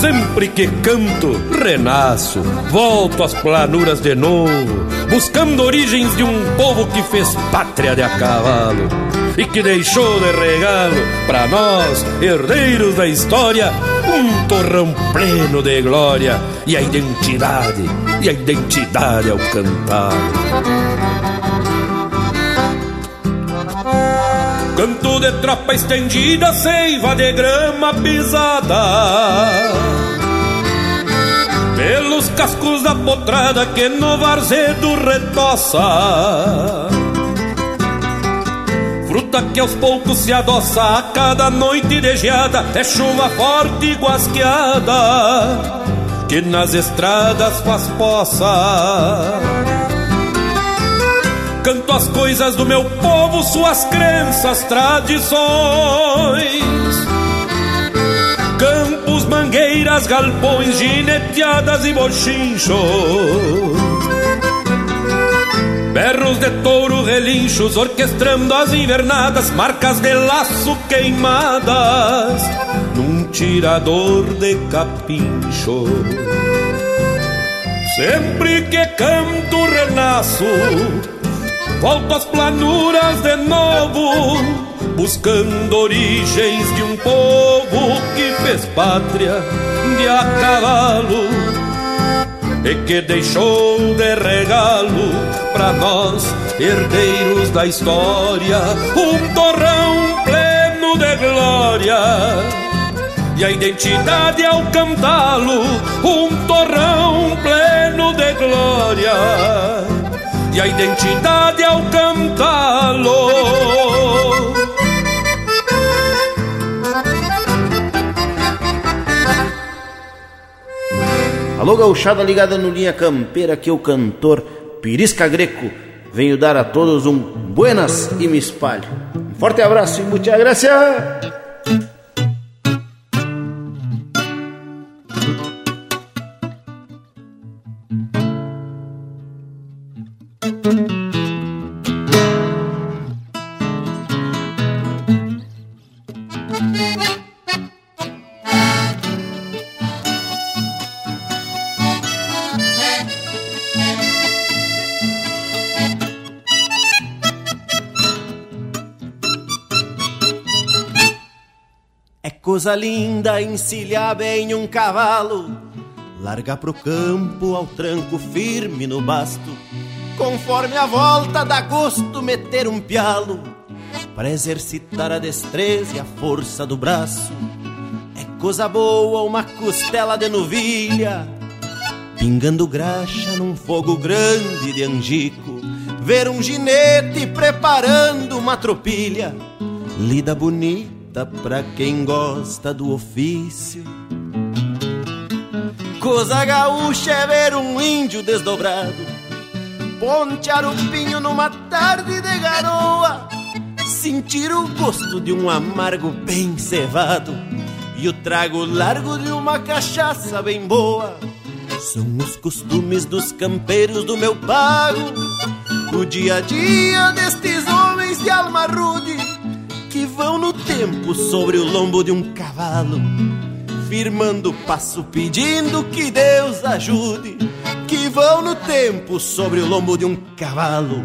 Sempre que canto, renasço, volto às planuras de novo, buscando origens de um povo que fez pátria de a cavalo e que deixou de regalo para nós, herdeiros da história, um torrão pleno de glória e a identidade, e a identidade ao cantar. Canto de tropa estendida, seiva de grama pisada Pelos cascos da potrada que no varzedo retoça Fruta que aos poucos se adoça a cada noite de geada É chuva forte e guasqueada Que nas estradas faz poça Canto as coisas do meu povo, suas crenças, tradições. Galpões, gineteadas e bochinchos. Berros de touro, relinchos, orquestrando as invernadas, marcas de laço queimadas, num tirador de capincho. Sempre que canto, renasço Volto às planuras de novo, buscando origens de um povo que fez pátria de a cavalo e que deixou de regalo para nós, herdeiros da história, um torrão pleno de glória. E a identidade ao cantá-lo, um torrão pleno de glória e a identidade ao cantá-lo. Alô, gauchada ligada no Linha Campeira, que é o cantor Pirisca Greco. Venho dar a todos um buenas e me espalho. Um forte abraço e muita graça. Coisa linda encilhar bem um cavalo, larga pro campo ao tranco firme no basto. Conforme a volta dá gosto meter um pialo, para exercitar a destreza e a força do braço. É coisa boa uma costela de novilha, pingando graxa num fogo grande de angico. Ver um ginete preparando uma tropilha, lida bonita pra quem gosta do ofício. Coisa gaúcha é ver um índio desdobrado, pontear o pinho numa tarde de garoa. Sentir o gosto de um amargo bem cevado. E o trago largo de uma cachaça bem boa. São os costumes dos campeiros do meu pago, o dia a dia destes homens de alma rude que vão no tempo sobre o lombo de um cavalo, firmando passo pedindo que Deus ajude. Que vão no tempo sobre o lombo de um cavalo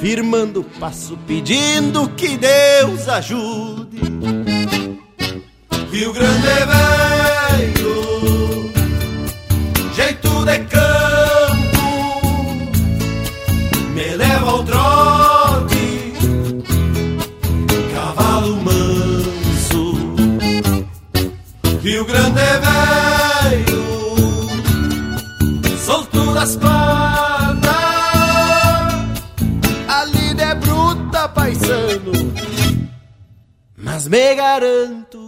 firmando passo, pedindo que Deus ajude. Rio Grande é velho, jeito de campo, Rio Grande é velho, solto das patas. paisano, mas me garanto.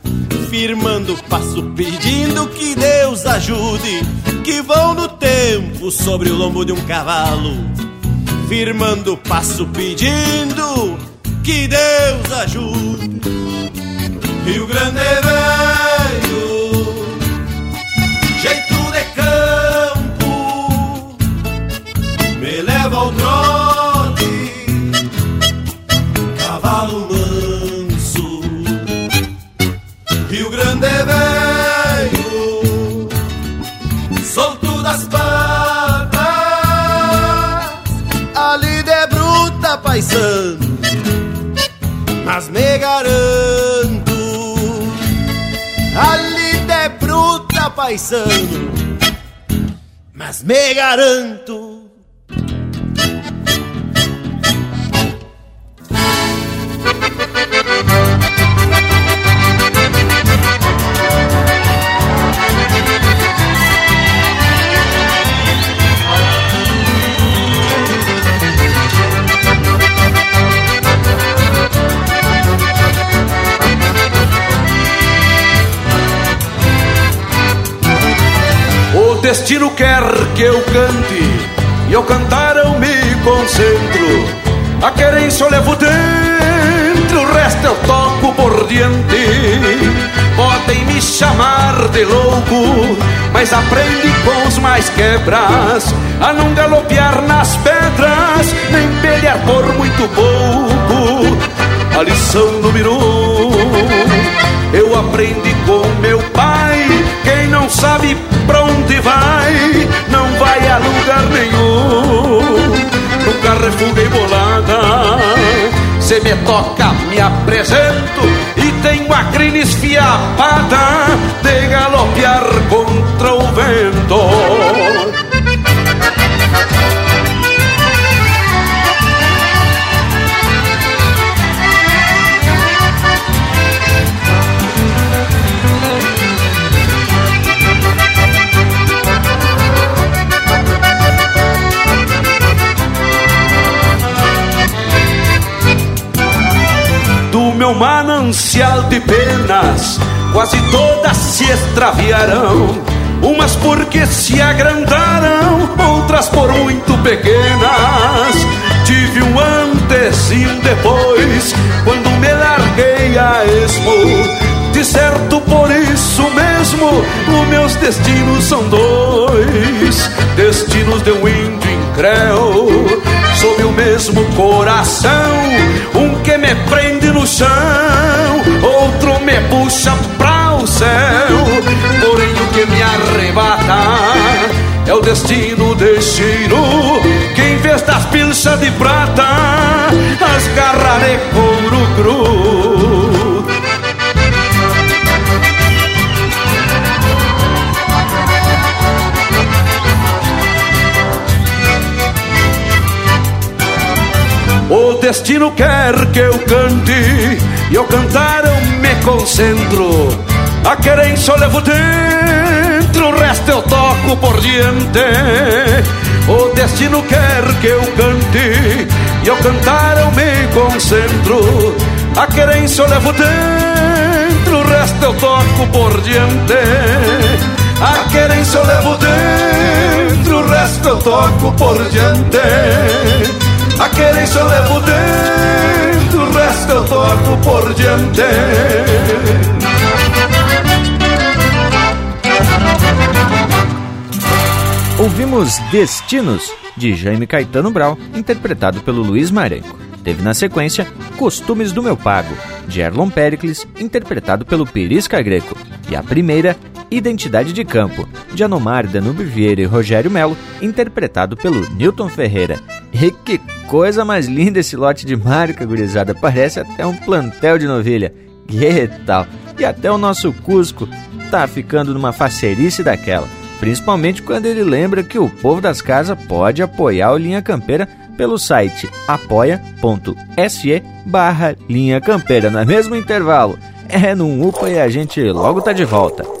firmando passo pedindo que Deus ajude, que vão no tempo sobre o lombo de um cavalo firmando passo pedindo que Deus ajude. Rio Grande é paisano, mas me garanto, a lida é bruta, paisano, mas me garanto. Destino quer que eu cante E ao cantar eu me concentro. A querência eu levo dentro O resto eu toco por diante. Podem me chamar de louco Mas aprende com os mais quebras A não galopear nas pedras Nem pelear por muito pouco. A lição número um Eu aprendi com meu pai sabe pra onde vai, não vai a lugar nenhum. Nunca refuguei bolada, se me toca, me apresento e tenho a crina esfiapada de galopear contra o vento. manancial de penas, quase todas se extraviarão. Umas porque se agrandaram, outras por muito pequenas. Tive um antes e um depois, quando me larguei a esmo. De certo, por isso mesmo, os meus destinos são dois: destinos de um índio incréu, sob o mesmo coração, um que me prende no chão puxa pra o céu, porém o que me arrebata é o destino destino que em vez das pilchas de prata as garras de couro cru. Destino quer que eu cante e ao cantar eu me concentro. A querência eu levo dentro, o resto eu toco por diante. O destino quer que eu cante e ao cantar eu me concentro. A querência eu levo dentro, o resto eu toco por diante. A querência eu levo dentro, o resto eu toco por diante. A querência eu levo dentro, o resto eu toco por diante. Ouvimos Destinos, de Jaime Caetano Brau, interpretado pelo Luiz Marenco. Teve na sequência Costumes do Meu Pago, de Erlon Pericles, interpretado pelo Perisca Greco. E a primeira, Identidade de Campo, de Anomar Danube Vieira e Rogério Melo, interpretado pelo Newton Ferreira. E que coisa mais linda esse lote de marca, gurizada. Parece até um plantel de novilha. Que tal? E até o nosso Cusco tá ficando numa facerice daquela. Principalmente quando ele lembra que o povo das casas pode apoiar o Linha Campeira pelo site apoia.se barra Linha Campeira, no mesmo intervalo. É num UPA e a gente logo tá de volta.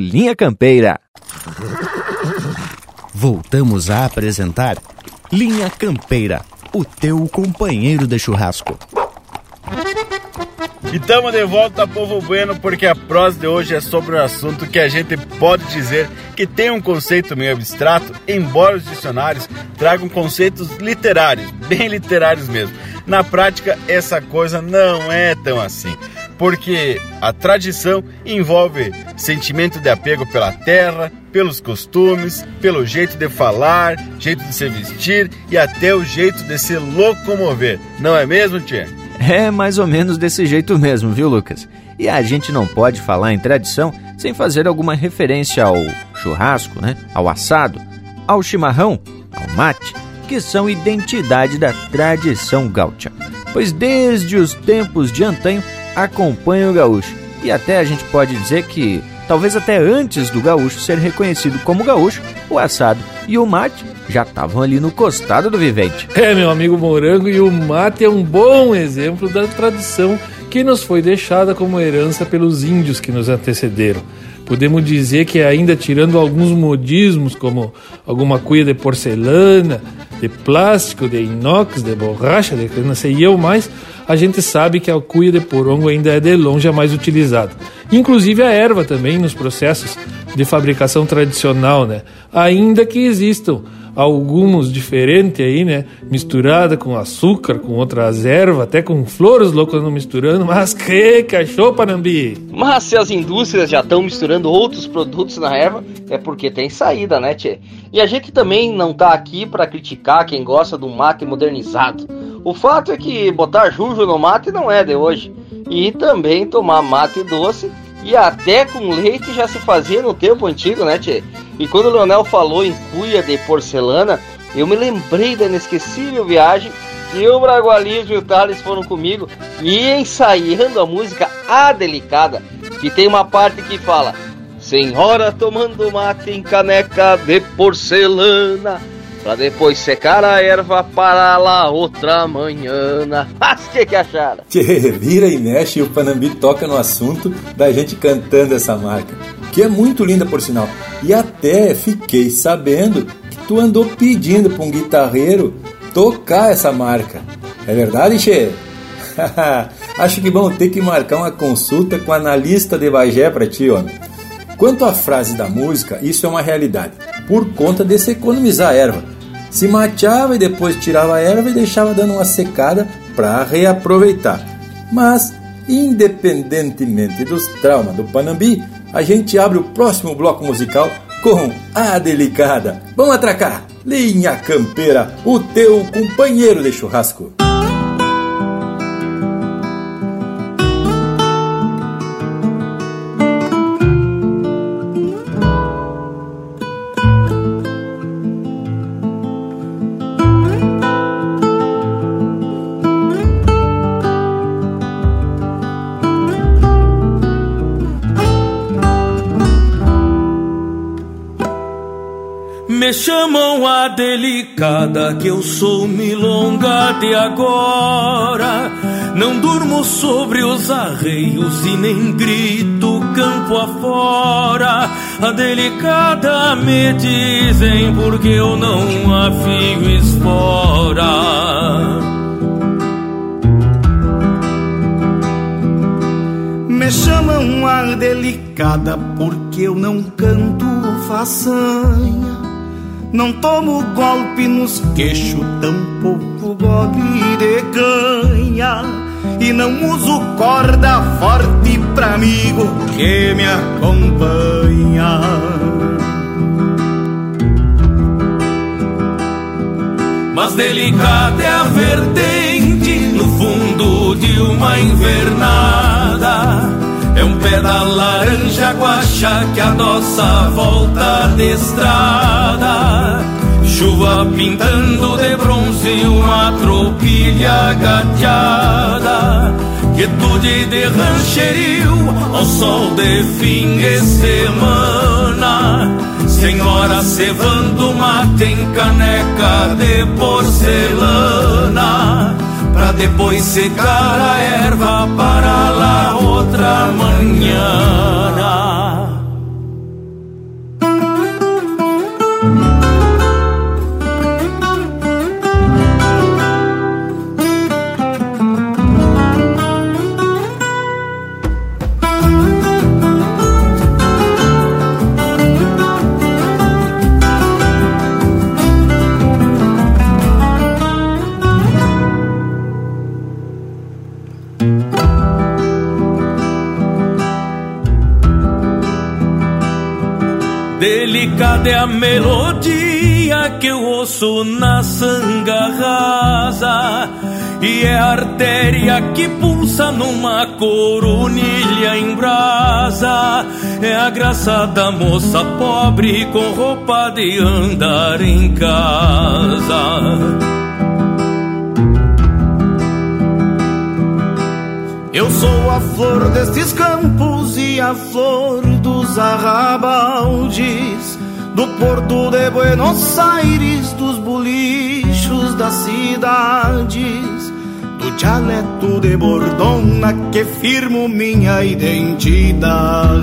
Linha Campeira. Voltamos a apresentar Linha Campeira, o teu companheiro de churrasco. E estamos de volta, povo bueno, porque a prosa de hoje é sobre um assunto que a gente pode dizer que tem um conceito meio abstrato, embora os dicionários tragam conceitos literários, bem literários mesmo. Na prática, essa coisa não é tão assim, porque a tradição envolve sentimento de apego pela terra, pelos costumes, pelo jeito de falar, jeito de se vestir e até o jeito de se locomover. Não é mesmo, tia? É mais ou menos desse jeito mesmo, viu, Lucas? E a gente não pode falar em tradição sem fazer alguma referência ao churrasco, né? Ao assado, ao chimarrão, ao mate, que são identidade da tradição gaúcha. Pois desde os tempos de antanho acompanham o gaúcho. E até a gente pode dizer que, talvez até antes do gaúcho ser reconhecido como gaúcho, o assado e o mate já estavam ali no costado do vivente. É, meu amigo Morango, e o mate é um bom exemplo da tradição que nos foi deixada como herança pelos índios que nos antecederam. Podemos dizer que ainda tirando alguns modismos, como alguma cuia de porcelana, de plástico, de inox, de borracha, de não sei eu mais, a gente sabe que a cuia de porongo ainda é de longe a mais utilizada. Inclusive a erva também nos processos de fabricação tradicional, né? Ainda que existam alguns diferentes aí, né? Misturada com açúcar, com outras ervas, até com flores loucas não misturando, mas que cachorro, Panambi! Mas se as indústrias já estão misturando outros produtos na erva, é porque tem saída, né, Tchê? E a gente também não tá aqui para criticar quem gosta do mate modernizado. O fato é que botar jujo no mate não é de hoje. E também tomar mate doce e até com leite já se fazia no tempo antigo, né, Tchê? E quando o Leonel falou em cuia de porcelana, eu me lembrei da inesquecível viagem que o Bragualismo e o Thales foram comigo e ensaiando a música A Delicada, que tem uma parte que fala Senhora tomando mate em caneca de porcelana Pra depois secar a erva para lá outra manhã. Mas que que acharam? Que vira e mexe e o Panambi toca no assunto da gente cantando essa marca. Que é muito linda por sinal. E até fiquei sabendo que tu andou pedindo pra um guitarreiro tocar essa marca. É verdade, Che? [laughs] Acho que vamos ter que marcar uma consulta com o analista de Bagé pra ti, homem. Quanto à frase da música, isso é uma realidade, por conta de se economizar erva. Se mateava e depois tirava a erva e deixava dando uma secada para reaproveitar. Mas, independentemente dos traumas do Panambi, a gente abre o próximo bloco musical com a delicada. Vamos atracar! Linha Campeira, o teu companheiro de churrasco. Me chamam a delicada que eu sou milonga de agora. Não durmo sobre os arreios e nem grito campo afora. A delicada me dizem porque eu não afio espora. Me chamam a delicada porque eu não canto façanha. Não tomo golpe nos queixos, tampouco gole de canha. E não uso corda forte pra amigo que me acompanha. Mas delicada é a vertente no fundo de uma invernada. É da laranja guacha que a volta de estrada. Chuva pintando de bronze uma tropilha gateada. Quietude de rancherio ao sol de fim de semana. Senhora cevando mate em caneca de porcelana Pra depois secar a erva para lá outra manhã melodia que eu ouço na sanga rasa E é a artéria que pulsa numa coronilha em brasa. É a graça da moça pobre com roupa de andar em casa. Eu sou a flor destes campos e a flor dos arrabaldes, porto de Buenos Aires, dos bolichos das cidades, do dialeto de Bordona que firmo minha identidade.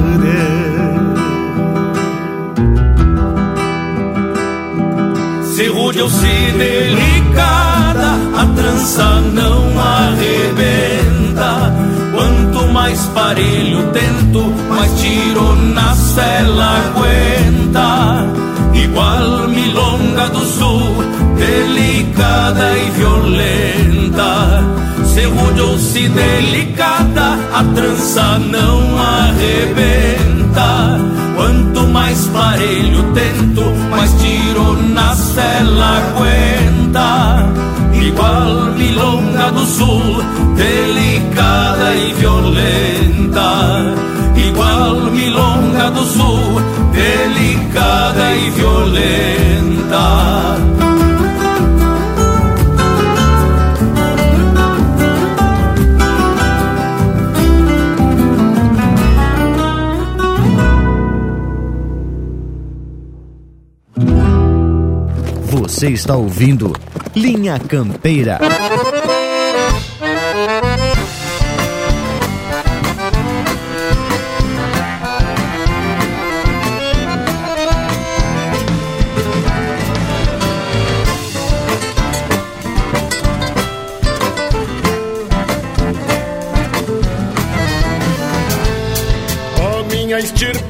Se rude ou se delicada, a trança não arrebenta. Quanto mais parelho tento, mais tiro na cela aguenta. Igual milonga do sul, delicada e violenta. Se rude ou se delicada, a trança não arrebenta. Quanto mais parelho tento, mais tiro na cela aguenta. Igual milonga do sul, delicada e violenta. Igual milonga do sul, delicada e violenta. Você está ouvindo Linha Campeira.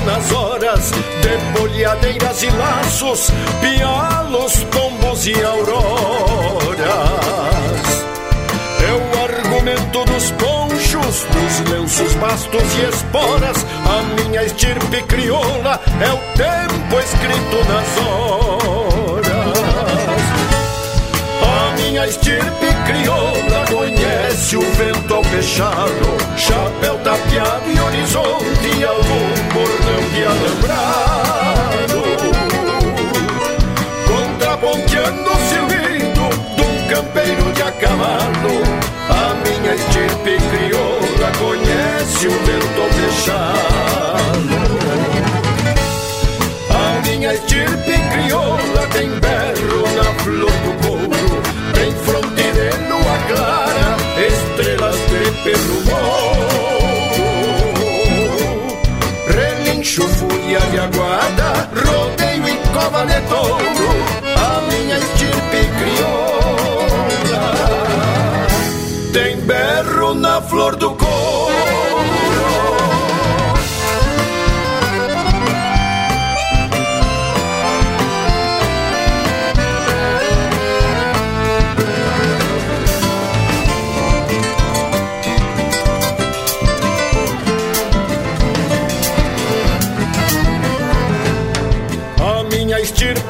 nas horas de bolhadeiras e laços, pialos, tombos e auroras. É o argumento dos ponchos, dos lenços, bastos e esporas. A minha estirpe crioula é o tempo escrito nas horas. Minha estirpe crioula conhece o vento ao fechado, chapéu tapeado e horizonte algum bordão de alambrado. Contraponteando o silbido de um campeiro de a cavalo, a minha estirpe crioula conhece o vento ao fechado. A minha estirpe crioula tem berro de aguada, rodeio e cova de touro, a minha estirpe crioula. Tem berro na flor do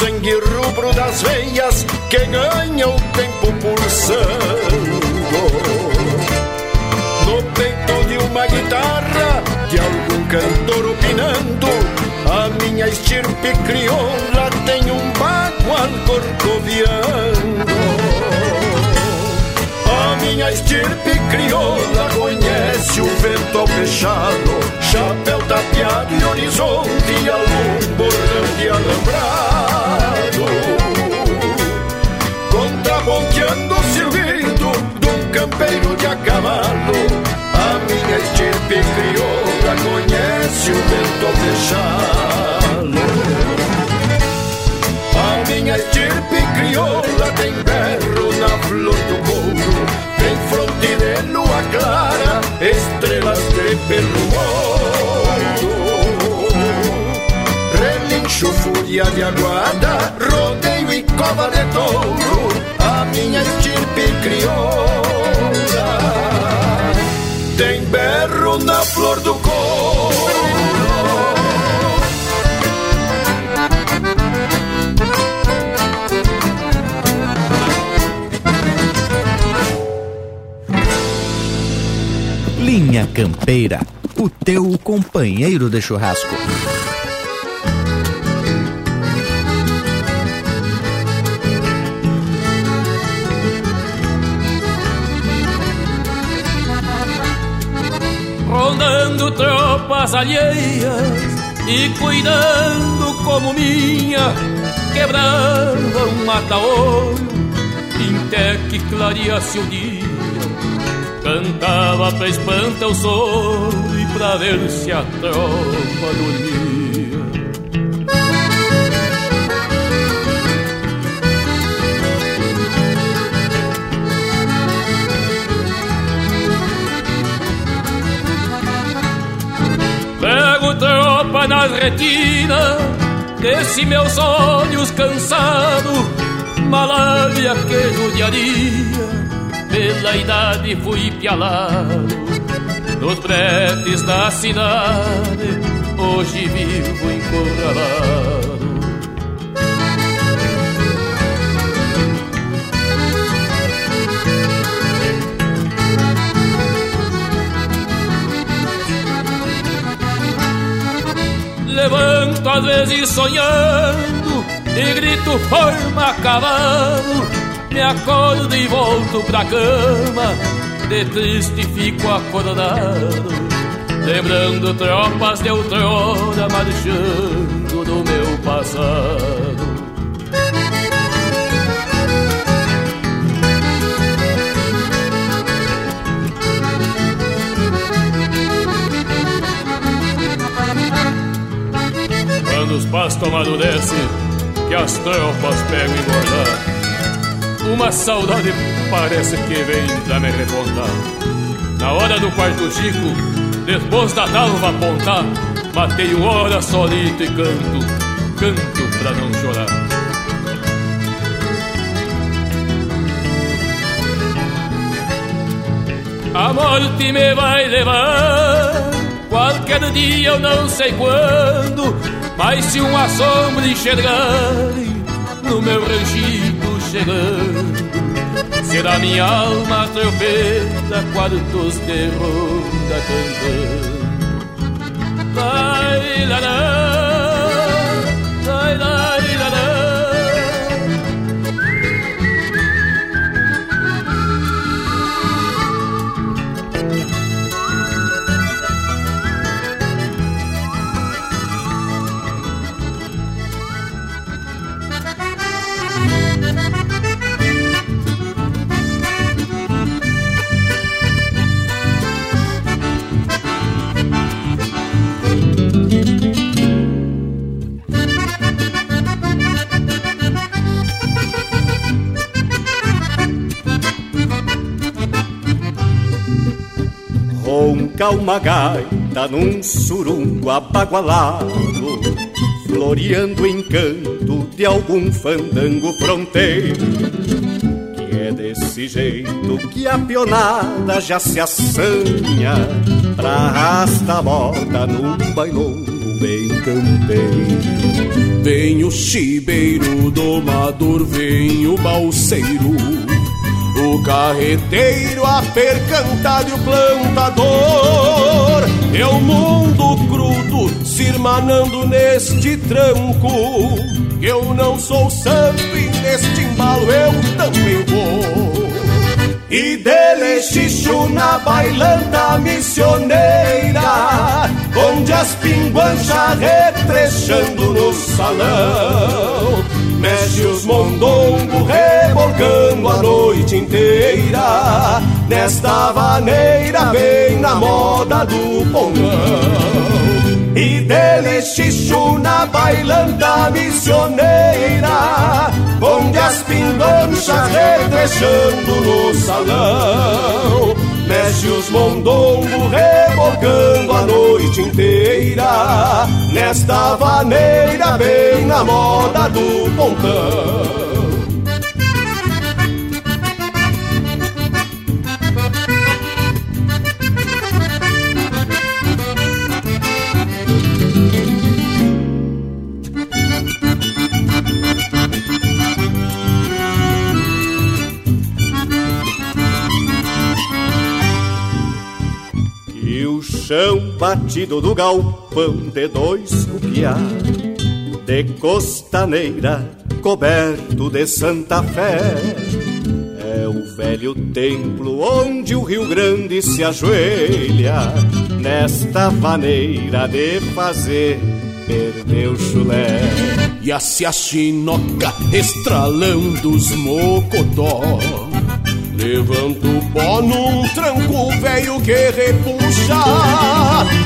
sangue rubro das veias que ganha o tempo pulsando. No peito de uma guitarra, de algum cantor opinando, a minha estirpe crioula tem um bagual corcoviando. Minha estirpe crioula conhece o vento ao fechado, chapéu tapeado e horizonte algum bordão de alambrado. Pelo morro. Relincho, fúria de aguada, rodeio e cova de touro, a minha estirpe crioula tem berro na flor do couro. Campeira, o teu companheiro de churrasco. rondando tropas alheias e cuidando como minha, quebrava um mata-olho, até que clareasse o dia olhava pra espantar o sol e pra ver se a tropa dormia. Pego tropa nas retinas Desse meus olhos cansados Malária que judiaria pela idade fui pialado Nos bretes da cidade Hoje vivo encurralado levanto às vezes sonhando e grito forma cavalo. Me acordo e volto pra cama, de triste fico acordado, lembrando tropas de outrora marchando do meu passado. Quando os pastos amadurecem, que as tropas pegam e engordar. Uma saudade parece que vem pra me repontar. Na hora do quarto chico, depois da dalva apontar, matei uma hora solito e canto, canto pra não chorar. A morte me vai levar, qualquer dia eu não sei quando, mas se uma sombra enxergarem no meu ranchito chegando, será minha alma tropeira quartos de ronda cantando. La, lai, lai, la, la. Uma gaita num surungo abagualado Floreando o encanto de algum fandango fronteiro Que é desse jeito que a pionada já se assanha Pra arrastar a moda num bailongo bem campeiro. Vem o chibeiro domador, vem o balseiro o carreteiro, a percantado e o plantador. É o mundo crudo se irmanando neste tranco. Eu não sou santo e neste embalo eu também vou. E dele xixo na bailanta missioneira Onde as pinguanchas retrechando no salão Mexe os mondongos rebolcando a noite inteira Nesta vaneira bem na moda do pongão. E dele xixo na bailanta missioneira Onde as pinganchas retrechando no salão Mexe os mondongos rebolcando a noite inteira Nesta vaneira bem na moda do pontão batido do galpão de dois cupiá De costaneira coberto de Santa Fé. É o velho templo onde o Rio Grande se ajoelha Nesta maneira de fazer perder o chulé. E a a chinoca estralando os mocotó Levanta o pó num tranco velho que repuxa.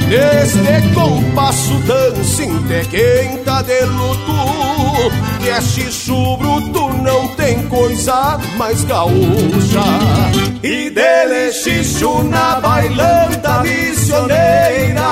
Neste compasso dança quem tá de luto. Que é xixo bruto, não tem coisa mais gaúcha. E dele xixo na bailanta missioneira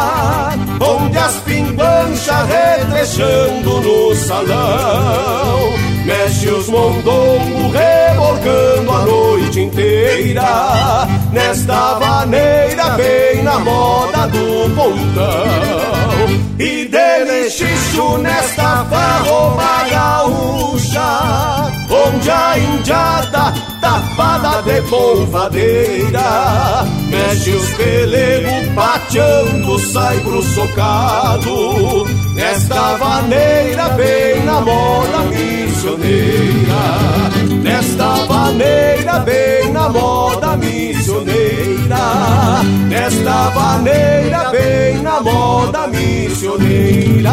Onde as pinguas fica retrechando no salão. Mexe os mondongos rebolcando a noite inteira. Nesta vaneira bem na moda do pontão. E delechicho nesta farroba gaúcha Onde a indiada tapada de polvadeira. Mexe os pelegos pateando, sai pro socado. Nesta vaneira bem missioneira Nesta vaneira bem na moda missioneira Nesta vaneira bem na moda missioneira.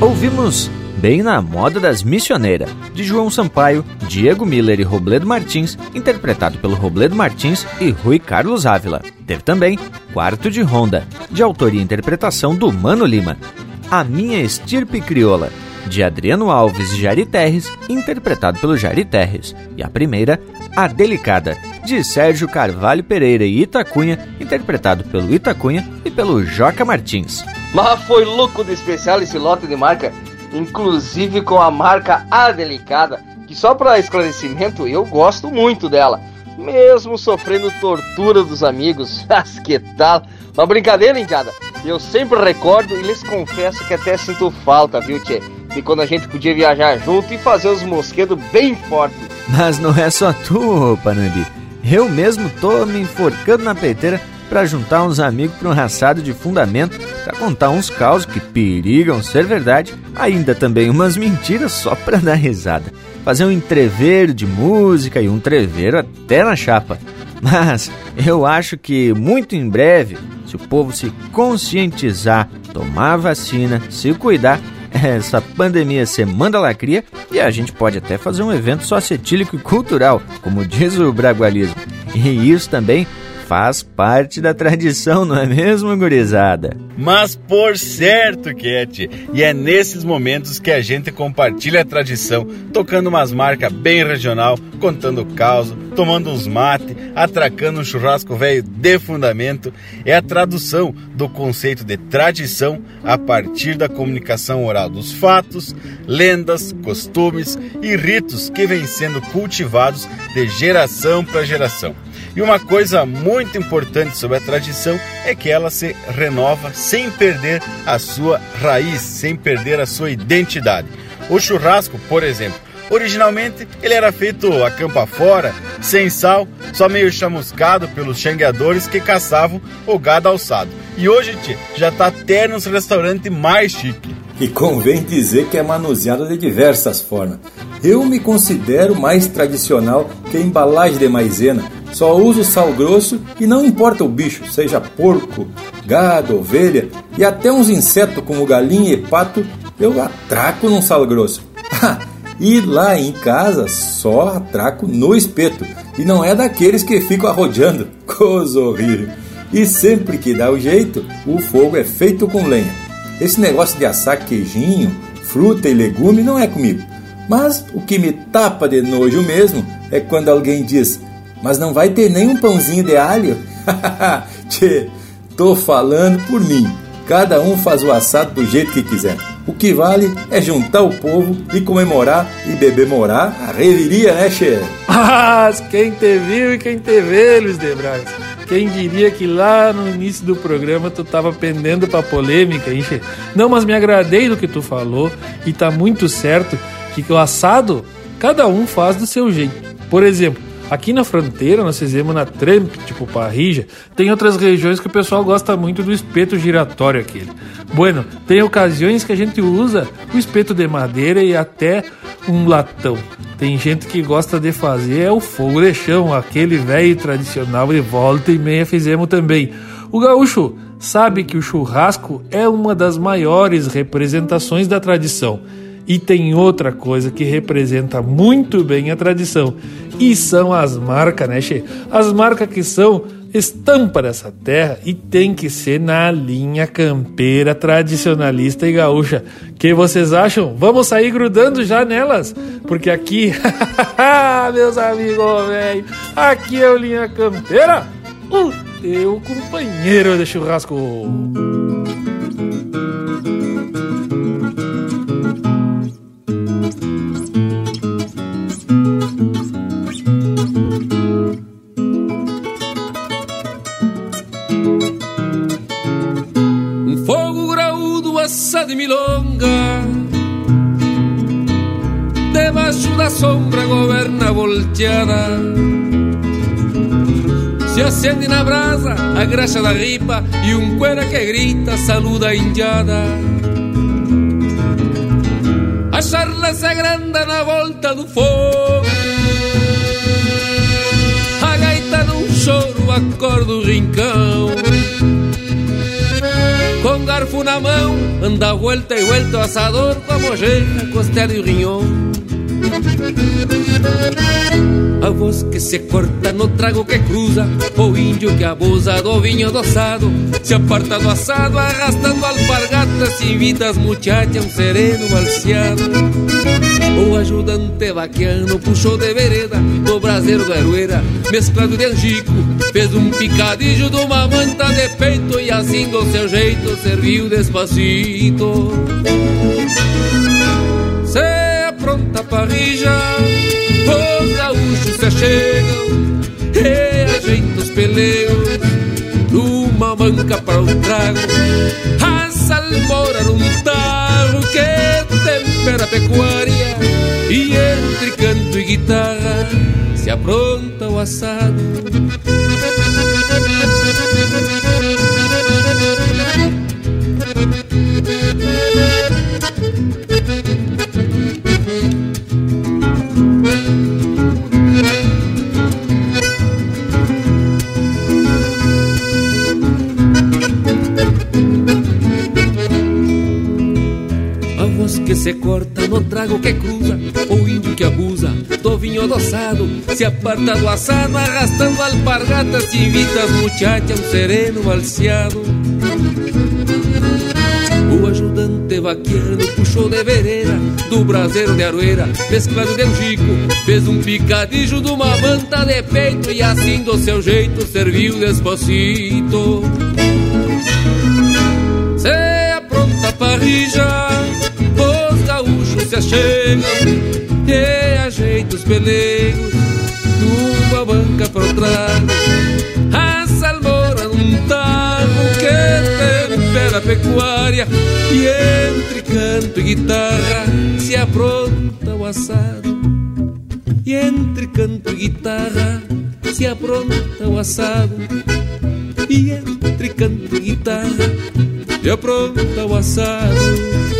Ouvimos Bem na Moda das Missioneiras, de João Sampaio, Diego Miller e Robledo Martins, interpretado pelo Robledo Martins e Rui Carlos Ávila. Teve também Quarto de Ronda, de autoria e interpretação do Mano Lima. A Minha Estirpe Crioula, de Adriano Alves e Jari Terres, interpretado pelo Jari Terres. E a primeira, A Delicada, de Sérgio Carvalho Pereira e Itacunha, interpretado pelo Itacunha e pelo Joca Martins. Mas foi louco de especial esse lote de marca, inclusive com a marca A Delicada, que só para esclarecimento eu gosto muito dela, mesmo sofrendo tortura dos amigos. [laughs] Mas que tal? Uma brincadeira, indiada. Eu sempre recordo e lhes confesso que até sinto falta, viu, Tchê? De quando a gente podia viajar junto e fazer os mosquedos bem fortes. Mas não é só tu, Panambi. Eu mesmo tô me enforcando na peiteira para juntar uns amigos para um raçado de fundamento, para contar uns causos que perigam ser verdade, ainda também umas mentiras só para dar risada. Fazer um entreveiro de música e um treveiro até na chapa. Mas eu acho que muito em breve, se o povo se conscientizar, tomar vacina, se cuidar, essa pandemia se manda lacria e a gente pode até fazer um evento societílico e cultural, como diz o bragualismo. E isso também faz parte da tradição, não é mesmo, gurizada? Mas por certo, Cat, e é nesses momentos que a gente compartilha a tradição, tocando umas marcas bem regional, contando caos, tomando uns mate, atracando um churrasco velho de fundamento, é a tradução do conceito de tradição a partir da comunicação oral dos fatos, lendas, costumes e ritos que vêm sendo cultivados de geração para geração. E uma coisa muito importante sobre a tradição é que ela se renova sem perder a sua raiz, sem perder a sua identidade. O churrasco, por exemplo, Originalmente ele era feito a campo fora, sem sal, só meio chamuscado pelos xangueadores que caçavam o gado alçado. E hoje, tchê, já tá até nos restaurantes mais chique. E convém dizer que é manuseado de diversas formas. Eu me considero mais tradicional que a embalagem de maisena. Só uso sal grosso e não importa o bicho, seja porco, gado, ovelha e até uns insetos como galinha e pato, eu atraco num sal grosso. E lá em casa só atraco no espeto. E não é daqueles que ficam arrodeando. [laughs] Coisa horrível. E sempre que dá o jeito, o fogo é feito com lenha. Esse negócio de assar queijinho, fruta e legume não é comigo. Mas o que me tapa de nojo mesmo é quando alguém diz: Mas não vai ter nem um pãozinho de alho? [laughs] Tchê, tô falando por mim. Cada um faz o assado do jeito que quiser. O que vale é juntar o povo e comemorar e beber morar a reviria, né, Che? [laughs] Mas quem te viu e quem te vê, Luiz de Braz. Quem diria que lá no início do programa tu tava pendendo pra polêmica, hein? Não, mas me agradei do que tu falou e tá muito certo que o assado cada um faz do seu jeito. Por exemplo, Aqui na fronteira, nós fizemos na Trump, tipo Parrija, tem outras regiões que o pessoal gosta muito do espeto giratório aquele. Bueno, tem ocasiões que a gente usa o espeto de madeira e até um latão. Tem gente que gosta de fazer é o fogo de chão, aquele velho tradicional e volta e meia fizemos também. O gaúcho sabe que o churrasco é uma das maiores representações da tradição. E tem outra coisa que representa muito bem a tradição, e são as marcas, né, Che? As marcas que são estampa dessa terra e tem que ser na linha campeira, tradicionalista e gaúcha. Que vocês acham? Vamos sair grudando já nelas? Porque aqui, [laughs] meus amigos, velho, aqui é o linha campeira o teu companheiro de churrasco. Assado e milonga. Debaixo da sombra governa a volteada. Se acende na brasa a graxa da ripa E um cuera que grita saluda a indiada A charla se agranda na volta do fogo. A gaita num choro acorda o rincão Com garfo na mão anda volta e volta o assador Com a mojeira, costela e o rinhão a voz que se corta no trago que cruza O índio que abusa do vinho adoçado Se aparta do assado arrastando alpargatas Se invita as muchachas um sereno balseado O ajudante vaquiano puxou de vereda Do braseiro do Arueira Mesclado de angico Fez um picadilho de uma manta de peito E assim do seu jeito serviu despacito. Se apronta a parrilla Os gaúchos se achegam E os pelegos Numa manca para um trago A salmoura num tarro Que tempera a pecuária E entre canto e guitarra Se apronta o assado. A voz que se corta no trago que cruza O índio que abusa. Do vinho adoçado Se aparta do assado arrastando alpargatas invita as muchachas um sereno balseado O ajudante vaqueiro puxou de vereda Do braseiro de aroeira mesclado de angico Fez um picadilho de uma manta de peito E assim do seu jeito serviu despacito. Se apronta a parrilla Os se achegam E ajeita os pelegos Numa banca para o trago. A salmoura num tago Que tempera a pecuária E entre canto e guitarra Se apronta o assado. E entre canto e guitarra Se apronta o assado. E entre canto e guitarra Se apronta o assado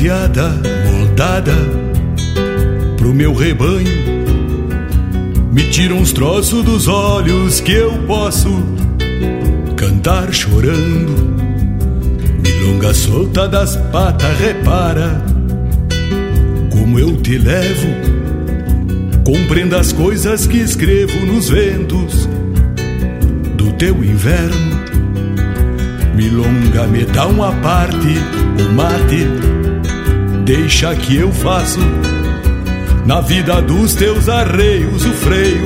Toda proseada, moldada pro meu rebanho. Me tira uns troços dos olhos que eu posso cantar chorando. Milonga solta das patas, repara como eu te levo. Compreenda as coisas que escrevo nos ventos do teu inverno. Milonga me dá uma parte, o mate, deixa que eu faço na vida dos teus arreios o freio.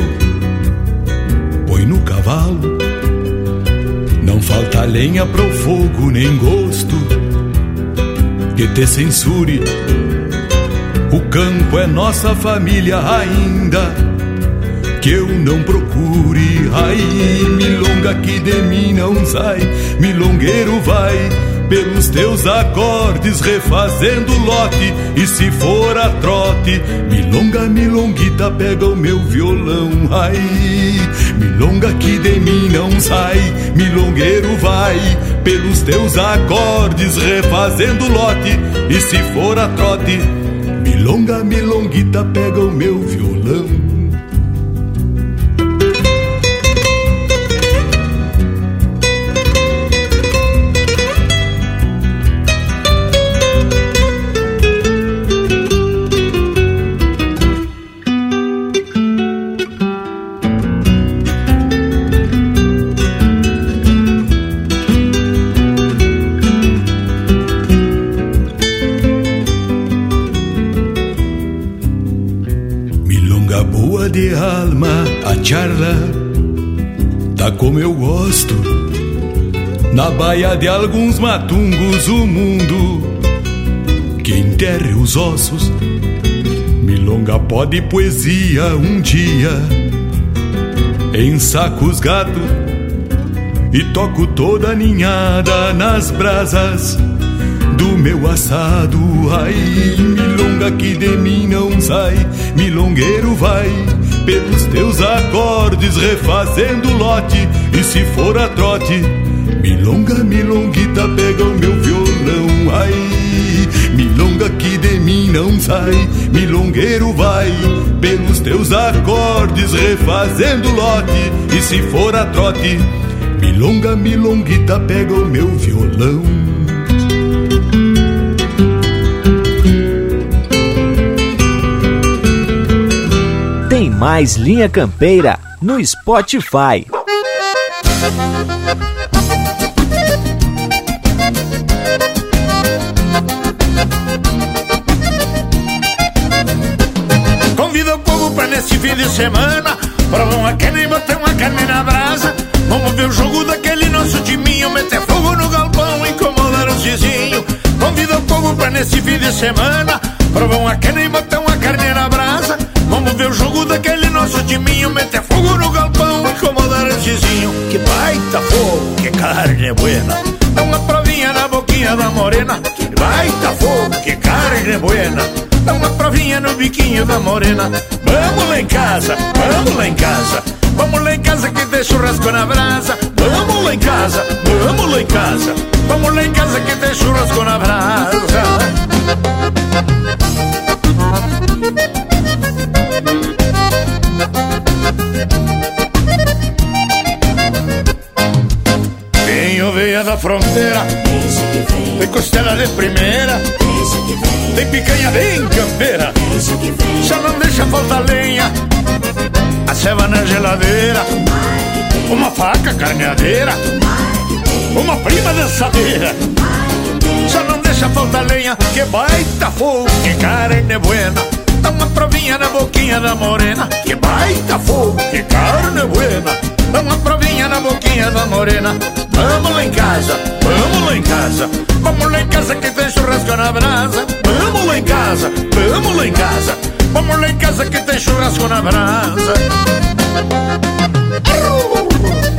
Põe no cavalo, não falta lenha pro fogo nem gosto que te censure. O campo é nossa família ainda. Que eu não procure, ai, milonga que de mim não sai, milongueiro vai pelos teus acordes refazendo o lote e se for a trote milonga milonguita pega o meu violão ai milonga que de mim não sai milongueiro vai pelos teus acordes, refazendo lote. E se for a trote, milonga, milonguita, pega o meu violão. Como eu gosto. Na baia de alguns matungos, o mundo que enterre os ossos. Milonga pode poesia um dia. Em sacos gato e toco toda a ninhada nas brasas do meu assado. Ai, milonga que de mim não sai, milongueiro vai pelos teus acordes, refazendo lote. E se for a trote, milonga, milonguita, pega o meu violão. Ai, milonga que de mim não sai, milongueiro vai. Pelos teus acordes, refazendo lote. E se for a trote, milonga, milonguita, pega o meu violão. Mais Linha Campeira no Spotify. Convido o povo pra nesse fim de semana Provar uma quena e botar uma carne na brasa Vamos ver o jogo daquele nosso timinho Meter fogo no galpão, incomodar os vizinhos Convido o povo pra nesse fim de semana Provar uma quena e botar Vamos ver o jogo daquele nosso timinho. Meter fogo no galpão, incomodar o vizinho. Que baita fogo, que carne buena. Dá uma provinha na boquinha da morena. Que baita fogo, que carne buena. Dá uma provinha no biquinho da morena. Vamos lá em casa, vamos lá em casa. Vamos lá em casa que tem churrasco na brasa. Vamos lá em casa, vamos lá em casa. Vamos lá em casa que tem churrasco na brasa Tem oveia da fronteira, tem costela de primeira, tem picanha bem campeira, já não deixa faltar lenha, a ceva na geladeira, uma faca carneadeira, uma prima dançadeira, já não deixa faltar lenha, que baita fogo, que carne buena. Dá uma provinha na boquinha da morena. Que baita fogo, que carne buena uma provinha na boquinha da morena. Vamos lá em casa, vamos lá em casa. Vamos lá em casa que tem churrasco na brasa. Vamos lá em casa, vamos lá em casa. Vamos lá em casa que tem churrasco na brasa.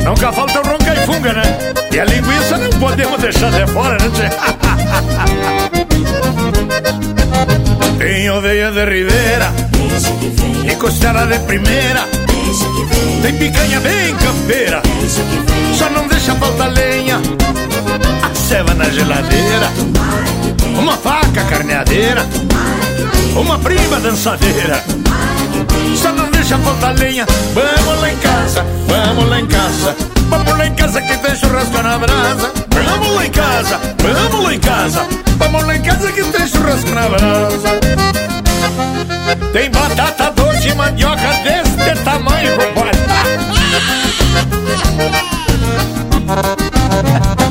Nunca falta ronca e funga, né? E a linguiça não podemos deixar de fora, né? [laughs] Tem oveia de ribeira E costela de primeira Tem picanha bem campeira. Só não deixa faltar lenha. A ceva na geladeira. Uma faca carneadeira. Uma prima dançadeira. Só não deixa faltar lenha. Vamos lá em casa, vamos lá em casa. Vamos lá em casa que tem churrasco na brasa. Vamos lá em casa, vamos lá em casa. Vamos lá em casa que tem churrasco na brasa. Tem batata doce e mandioca deste tamanho, compadre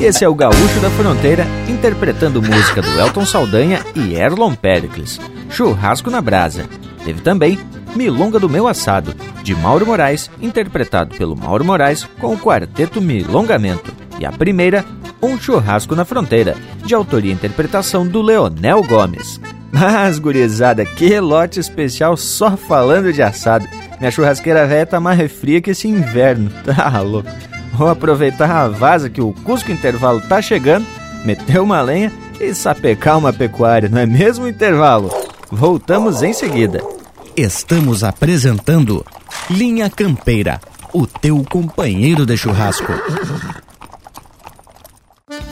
Esse é o Gaúcho da Fronteira interpretando música do Elton Saldanha e Erlon Pericles, Churrasco na Brasa. Teve também Milonga do Meu Assado, de Mauro Moraes, interpretado pelo Mauro Moraes com o quarteto Milongamento. E a primeira, Um Churrasco na Fronteira, de autoria e interpretação do Leonel Gomes. Mas, gurizada, que lote especial só falando de assado. Minha churrasqueira velha tá mais fria que esse inverno, [laughs] tá louco. Vou aproveitar a vaza que o Cusco Intervalo tá chegando, meter uma lenha e sapecar uma pecuária, não é mesmo intervalo? Voltamos em seguida. Estamos apresentando Linha Campeira, o teu companheiro de churrasco.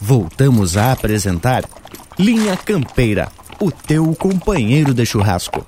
Voltamos a apresentar Linha Campeira, o teu companheiro de churrasco.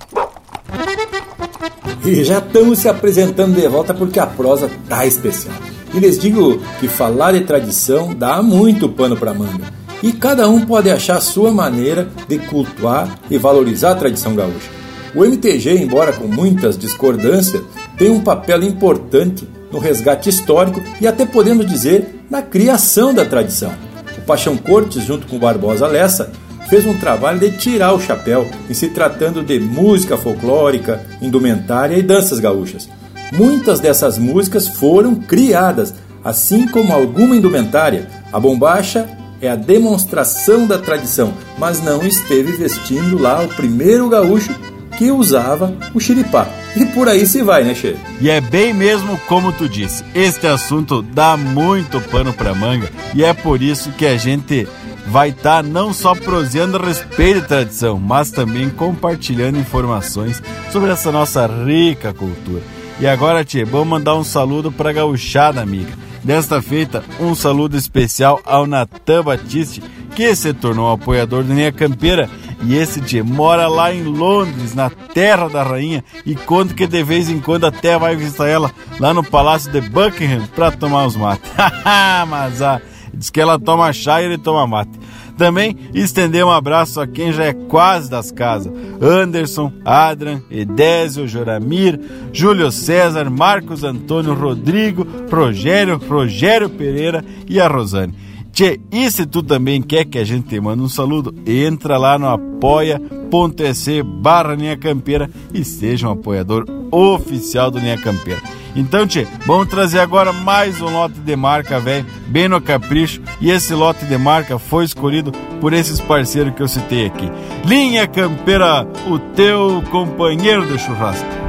E já estamos se apresentando de volta porque a prosa tá especial. E lhes digo que falar de tradição dá muito pano para manga. E cada um pode achar a sua maneira de cultuar e valorizar a tradição gaúcha. O MTG, embora com muitas discordâncias, tem um papel importante no resgate histórico e até podemos dizer na criação da tradição. O Paixão Cortes, junto com Barbosa Lessa, fez um trabalho de tirar o chapéu em se tratando de música folclórica, indumentária e danças gaúchas. Muitas dessas músicas foram criadas, assim como alguma indumentária. A bombacha é a demonstração da tradição, mas não esteve vestindo lá o primeiro gaúcho que usava o xiripá. E por aí se vai, né, Che? E é bem mesmo como tu disse, este assunto dá muito pano pra manga e é por isso que a gente vai estar tá não só proseando a respeito da tradição, mas também compartilhando informações sobre essa nossa rica cultura. E agora, Tchê, vamos mandar um saludo pra gauchada, amiga. Desta feita, um saludo especial ao Natan Batiste, que se tornou apoiador da Linha Campeira e esse tchê mora lá em Londres, na terra da rainha, e conta que de vez em quando até vai visitar ela lá no Palácio de Buckingham pra tomar uns mates. [laughs] Mas ah, diz que ela toma chá e ele toma mate. Também estender um abraço a quem já é quase das casas: Anderson, Adran, Edésio, Joramir, Júlio César, Marcos Antônio, Rodrigo, Rogério, Rogério Pereira e a Rosane. Tchê, e se tu também quer que a gente te mande um saludo, entra lá no apoia.se barra Linha Campeira e seja um apoiador oficial do Linha Campeira. Então, tchê, vamos trazer agora mais um lote de marca, velho, bem no capricho. E esse lote de marca foi escolhido por esses parceiros que eu citei aqui. Linha Campeira, o teu companheiro de churrasco.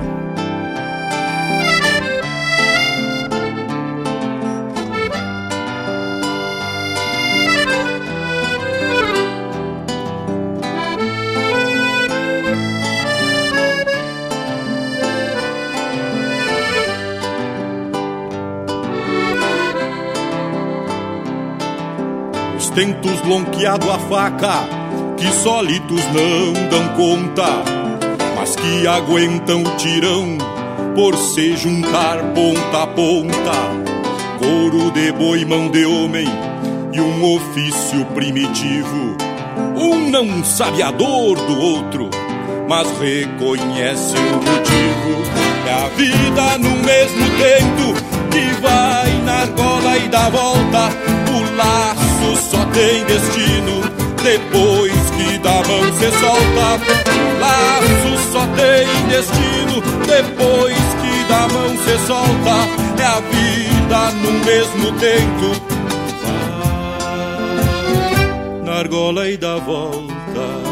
Tentos lonqueado a faca, que solitos não dão conta, mas que aguentam o tirão por se juntar ponta a ponta. Couro de boi, mão de homem e um ofício primitivo. Um não sabe a dor do outro, mas reconhece o motivo. É a vida no mesmo tempo que vai na argola e dá volta. O laço tem destino depois que da mão se solta. Laço só tem destino depois que da mão se solta. É a vida no mesmo tempo. Vai na argola e dá volta.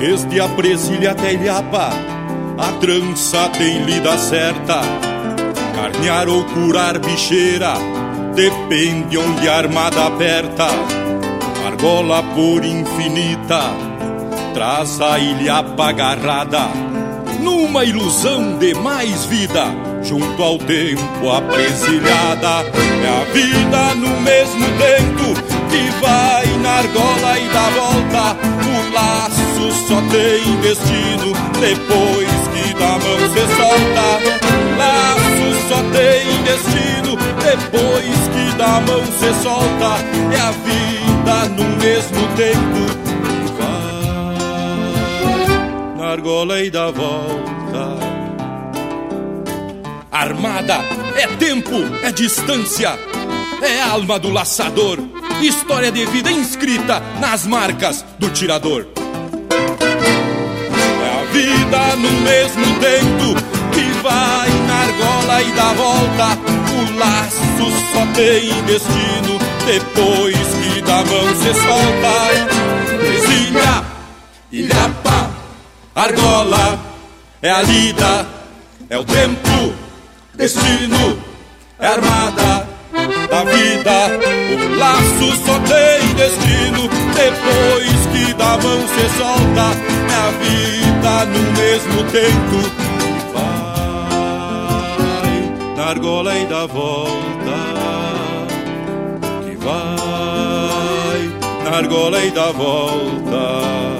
Desde a Brasília até Ilhapa, a trança tem lida certa. Carnear ou curar bicheira, depende onde a armada aperta. Argola por infinita, traz a ilhapa agarrada. Numa ilusão de mais vida, junto ao tempo apresilhada. É a vida no mesmo tempo que vai na argola e dá volta. O laço só tem destino depois que da mão se solta. O laço só tem destino depois que da mão se solta. É a vida no mesmo tempo. Vai na argola e dá volta. Armada é tempo, é distância, é alma do laçador história de vida inscrita nas marcas do tirador. É a vida no mesmo tempo que vai na argola e dá volta. O laço só tem destino depois que da mão se solta. Presilha, ilhapa, argola, é a lida, é o tempo, destino, é a armada da vida. O laço só tem destino depois que da mão se solta. É a vida no mesmo tempo que vai na argola e dá volta. Que vai na argola e dá volta.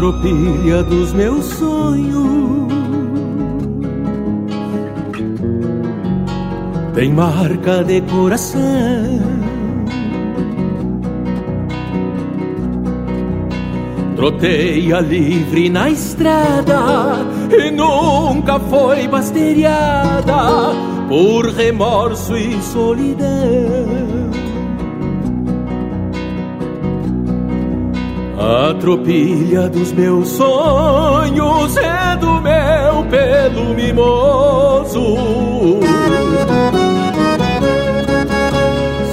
Tropilha dos meus sonhos tem marca de coração. Troteia livre na estrada e nunca foi basteriada por remorso e solidão. Tropilha dos meus sonhos é do meu pelo mimoso.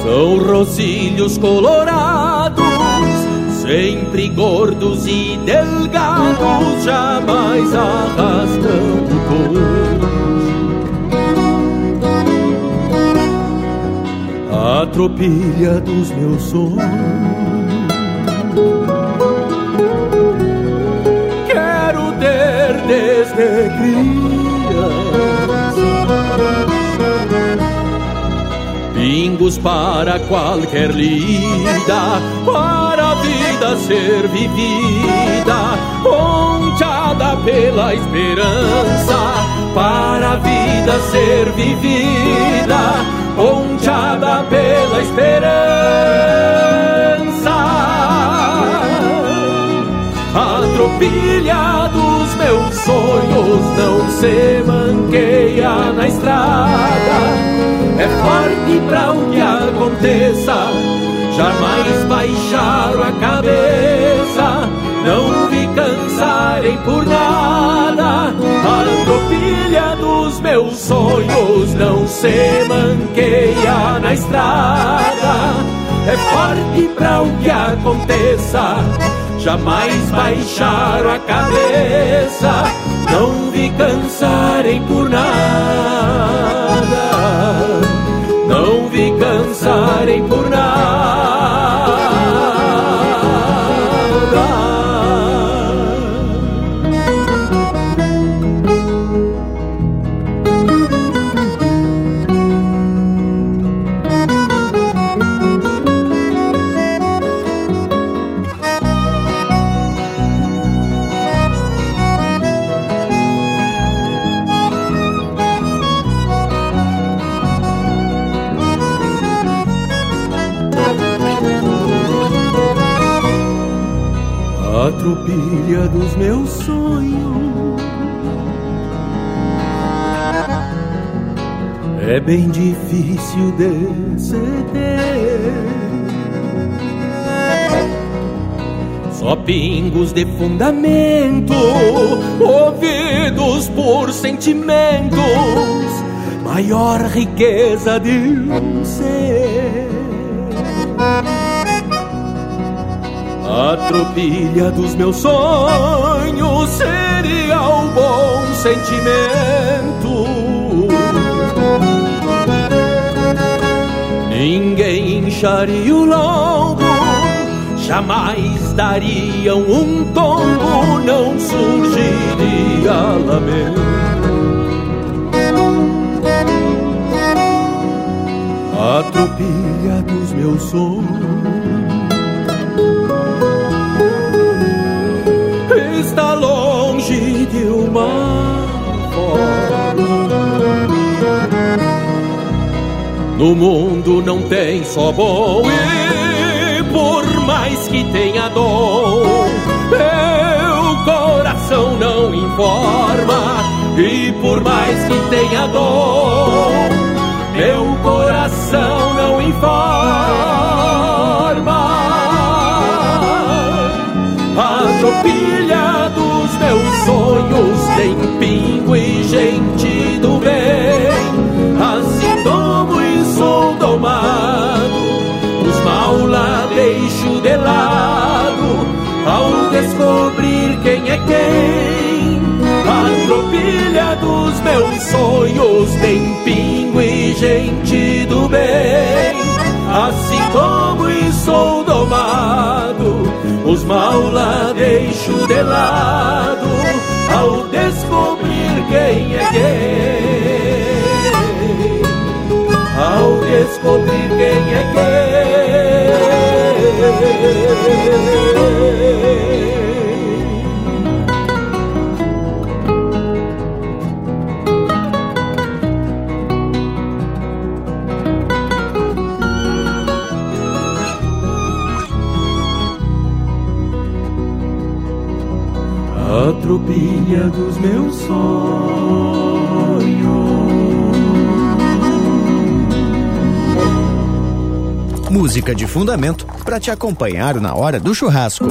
São rocílios colorados, sempre gordos e delgados, jamais arrastando todos. A tropilha dos meus sonhos. Criança Pingos para qualquer lida Para a vida ser vivida. Ponteada pela esperança Para a vida ser vivida. Ponteada pela esperança. A tropilha dos meus sonhos não se manqueia na estrada. É forte pra o que aconteça, jamais baixaram a cabeça. Não vi cansarem por nada. A tropilha dos meus sonhos não se manqueia na estrada. É forte pra o que aconteça jamais baixaram a cabeça, não vi cansarem por nada, não vi cansarem por nada. A tropilha dos meus sonhos é bem difícil de se ter. Só pingos de fundamento, ouvidos por sentimentos, maior riqueza de um ser. A tropilha dos meus sonhos seria o bom sentimento. Ninguém incharia o lombo, jamais dariam um tombo, não surgiria lamento. A tropilha dos meus sonhos de uma No mundo não tem só bom e por mais que tenha dor, meu coração não informa. E por mais que tenha dor, meu coração não informa. A tem pingo e gente do bem. Assim tomo e sou domado, os mal lá deixo de lado, ao descobrir quem é quem. A tropilha dos meus sonhos tem pingo e gente do bem. Assim como e sou domado, os mal lá deixo de lado, ao descobrir quem é quem. Ao descobrir quem é quem. Tropilha dos meus sonhos. Música de fundamento para te acompanhar na hora do churrasco.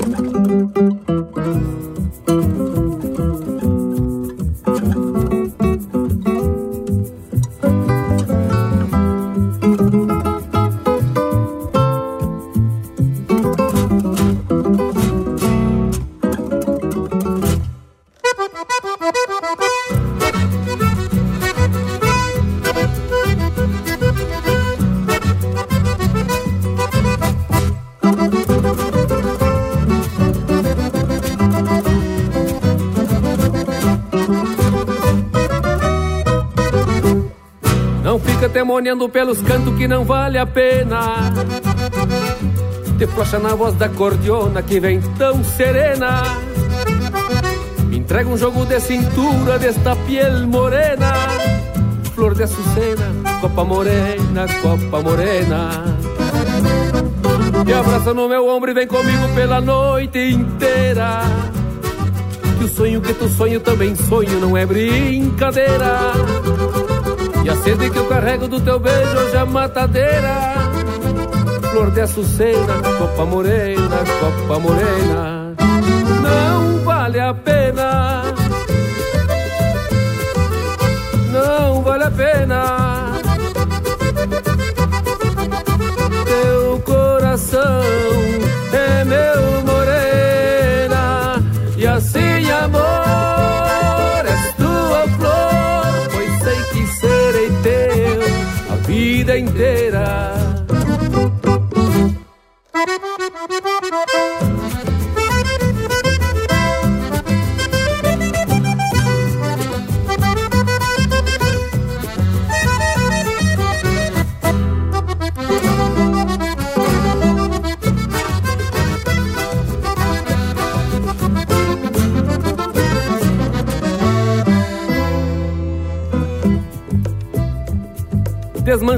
Temoniando pelos cantos que não vale a pena. Te flacha na voz da cordiona que vem tão serena. Me entrega um jogo de cintura desta piel morena. Flor de açucena, copa morena, copa morena. Me abraça no meu ombro e vem comigo pela noite inteira. Que o sonho que tu sonho também sonho, não é brincadeira. E a sede que eu carrego do teu beijo hoje é matadeira. Flor de açucena, copa morena, copa morena. Não vale a pena. Não vale a pena.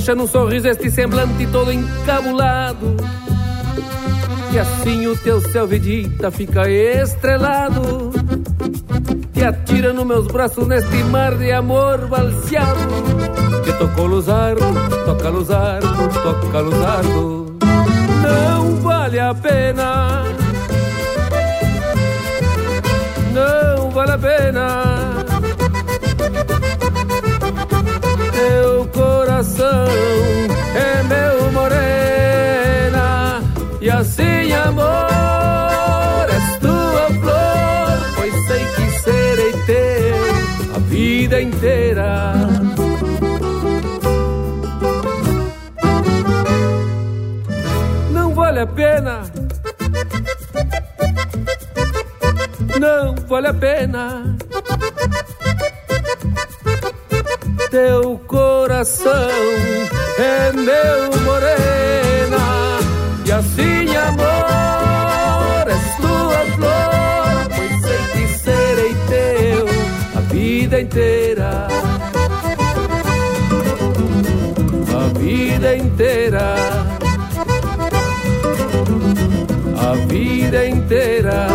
Desmancha num sorriso este semblante todo encabulado. E assim o teu céu vedita fica estrelado. Te atira nos meus braços neste mar de amor balseado. Que tocou luzardo, toca luzardo, toca luzardo. Não vale a pena. Não vale a pena. Amor és tua flor Pois sei que serei teu a vida inteira. Não vale a pena. Não vale a pena. Teu coração é meu morena, e assim amor és tua flor, pois sei que serei teu a vida inteira. A vida inteira. A vida inteira.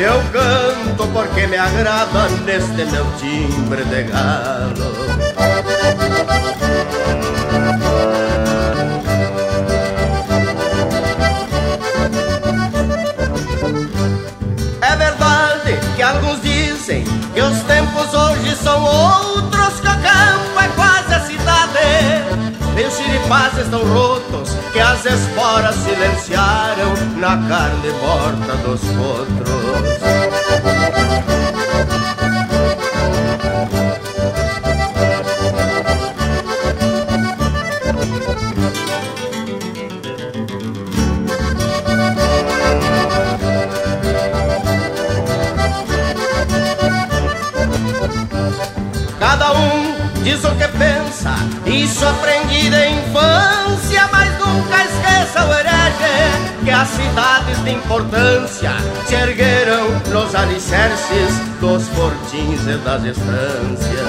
Eu canto porque me agrada neste meu timbre de galo. É verdade que alguns dizem que os tempos hoje são outros, que o campo é quase a cidade. Meus xiripás estão rotos, que as esporas silenciaram na carne morta dos potros. Cada um diz o que pensa, isso aprendi da infância, esqueça o que as cidades de importância se ergueram nos alicerces dos fortins e das estâncias.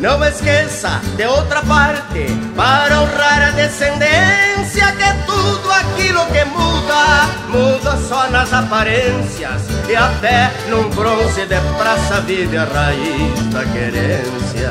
Não esqueça, de outra parte, para honrar a descendência, que tudo aquilo que muda, muda só nas aparências, e até num bronze de praça vive a raiz da querência.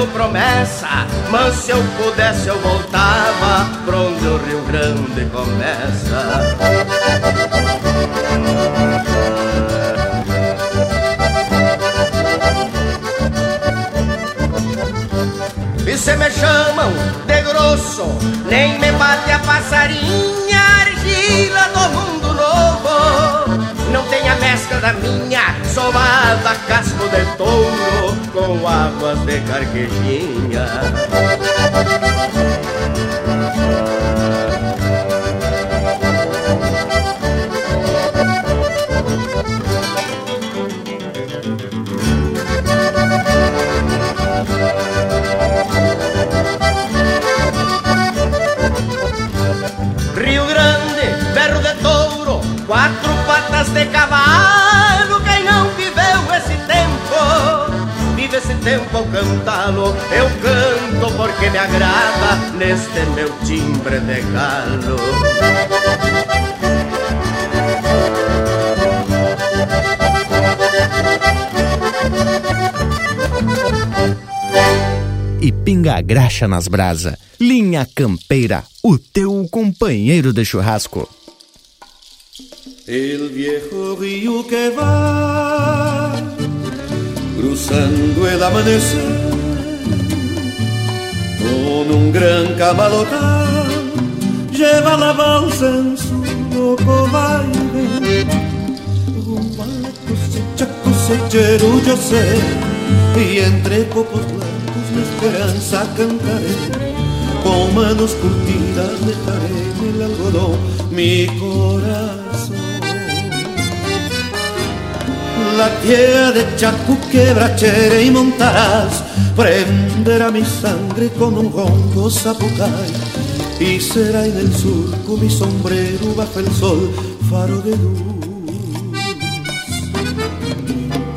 Devendo promessa, mas se eu pudesse eu voltava pra onde o Rio Grande começa. E se me chamam de grosso, nem me bate a passarinha, argila do mundo. Não tem a mescla da minha, sovada casco de touro, com águas de carquejinha. Cavalo. Quem não viveu esse tempo, vive esse tempo ao cantá-lo. Eu canto porque me agrada neste meu timbre de galo. E pinga graxa nas brasa. Linha Campeira, o teu companheiro de churrasco. El viejo río que va cruzando el amanecer con un gran camalotá lleva la balsa en su loco baile. Rumbo a la cosecha cosechero yo sé y entre copos blancos la esperanza cantaré. Con manos curtidas dejaré en el algodón mi corazón la tierra de Chaco, quebrachera y montarás, prenderá mi sangre con un ronco zapucay, y será en el surco mi sombrero bajo el sol, faro de luz.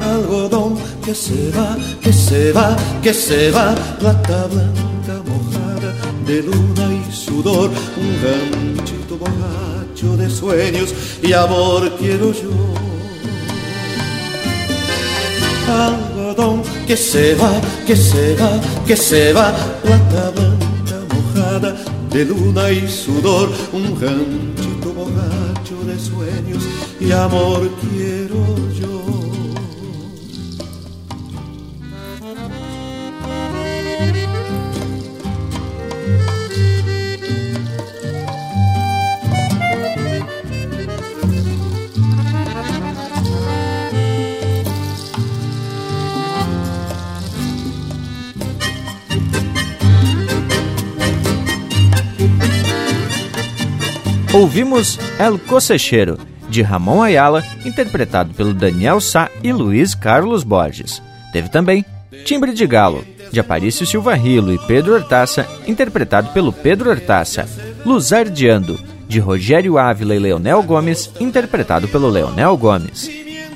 Algodón que se va, que se va, que se va, plata blanca mojada de luna y sudor, un ganchito borracho de sueños y amor quiero yo algodón que se va, que se va, que se va, plata blanca mojada de luna y sudor, un ganchito borracho de sueños y amor Ouvimos El Cosecheiro, de Ramon Ayala, interpretado pelo Daniel Sá e Luiz Carlos Borges. Teve também Timbre de Galo, de Aparício Silva Rilo e Pedro Hortaça, interpretado pelo Pedro Hortaça. Luzardiando, de Rogério Ávila e Leonel Gomes, interpretado pelo Leonel Gomes.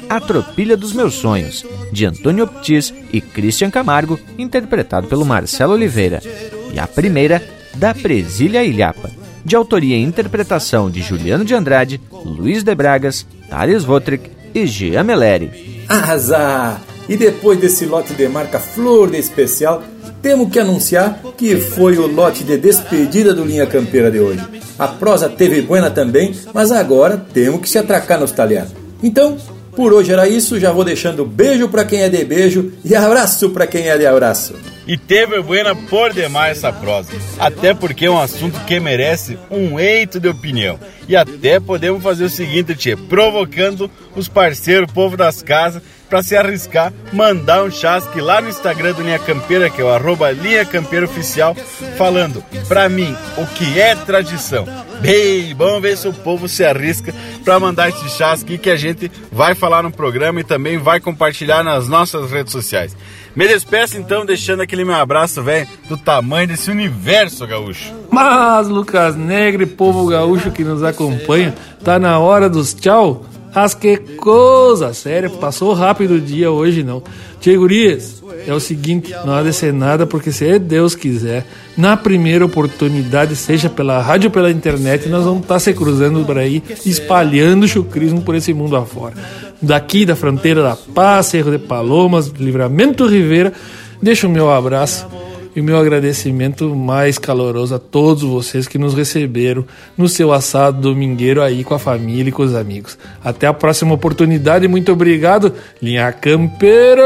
A Tropilha dos Meus Sonhos, de Antônio Optis e Christian Camargo, interpretado pelo Marcelo Oliveira. E a primeira, Da Presília Ilhapa, de autoria e interpretação de Juliano de Andrade, Luiz de Bragas, Thales Votrick e Jean Meleri. Azar! E depois desse lote de marca Flor de Especial, temos que anunciar que foi o lote de despedida do Linha Campeira de hoje. A prosa teve buena também, mas agora temos que se atracar nos talhares. Então, por hoje era isso, já vou deixando beijo para quem é de beijo e abraço para quem é de abraço. E teve buena por demais essa prosa. Até porque é um assunto que merece um eito de opinião. E até podemos fazer o seguinte, Tchê, provocando os parceiros, o povo das casas, para se arriscar, mandar um chasque lá no Instagram do Linha Campeira, que é o arroba Linha Campeira Oficial, falando pra mim o que é tradição. Bem, vamos ver se o povo se arrisca para mandar esse chasque que a gente vai falar no programa e também vai compartilhar nas nossas redes sociais. Me despeço então, deixando aquele meu abraço, velho, do tamanho desse universo gaúcho. Mas, Lucas Negre, povo gaúcho que nos acompanha, tá na hora dos tchau. Mas que coisa, sério, passou rápido o dia hoje não. Tchê Gurias, é o seguinte, não há de ser nada, porque se Deus quiser, na primeira oportunidade, seja pela rádio ou pela internet, nós vamos estar se cruzando por aí, espalhando o chucrismo por esse mundo afora. Daqui da fronteira da Paz, Cerro de Palomas, Livramento Ribeira, deixo o meu abraço e o meu agradecimento mais caloroso a todos vocês que nos receberam no seu assado domingueiro aí com a família e com os amigos. Até a próxima oportunidade, muito obrigado, Linha Campeira!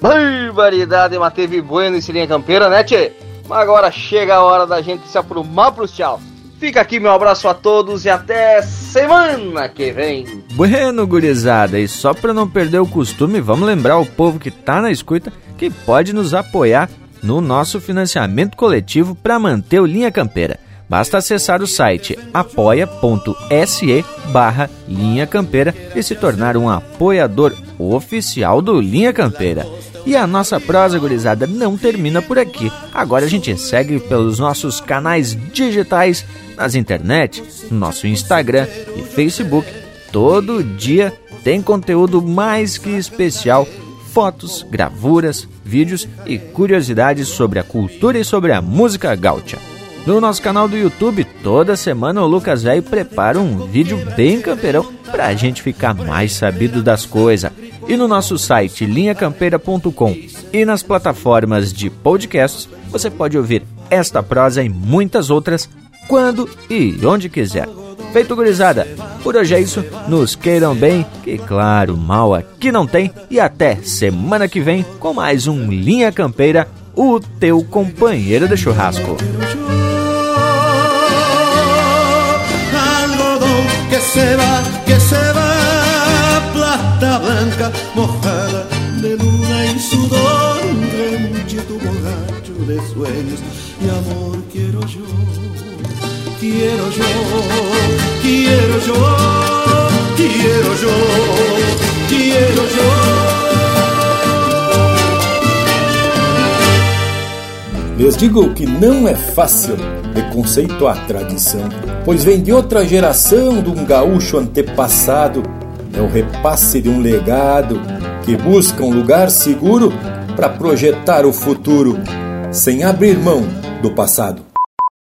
Barbaridade, mas teve bueno esse Linha Campeira, né, tchê? Mas agora chega a hora da gente se aprumar pros tchau. Fica aqui meu abraço a todos e até semana que vem. Bueno, gurizada, e só para não perder o costume, vamos lembrar o povo que tá na escuta que pode nos apoiar no nosso financiamento coletivo para manter o Linha Campeira. Basta acessar o site apoia.se barra Linha Campeira e se tornar um apoiador oficial do Linha Campeira. E a nossa prosa gurizada não termina por aqui. Agora a gente segue pelos nossos canais digitais nas internet, no nosso Instagram e Facebook. Todo dia tem conteúdo mais que especial fotos, gravuras, vídeos e curiosidades sobre a cultura e sobre a música gaúcha. No nosso canal do YouTube, toda semana o Lucas Velho prepara um vídeo bem campeirão para a gente ficar mais sabido das coisas. E no nosso site linhacampeira.com e nas plataformas de podcasts, você pode ouvir esta prosa e muitas outras quando e onde quiser. Feito, gurizada. Por hoje é isso. Nos queiram bem, que claro, mal aqui não tem. E até semana que vem com mais um Linha Campeira, o teu companheiro de churrasco. se yo quiero yo, quiero yo Tierojô, Tierojô. Lhes digo que não é fácil de conceituar a tradição, pois vem de outra geração de um gaúcho antepassado. É o repasse de um legado que busca um lugar seguro para projetar o futuro, sem abrir mão do passado.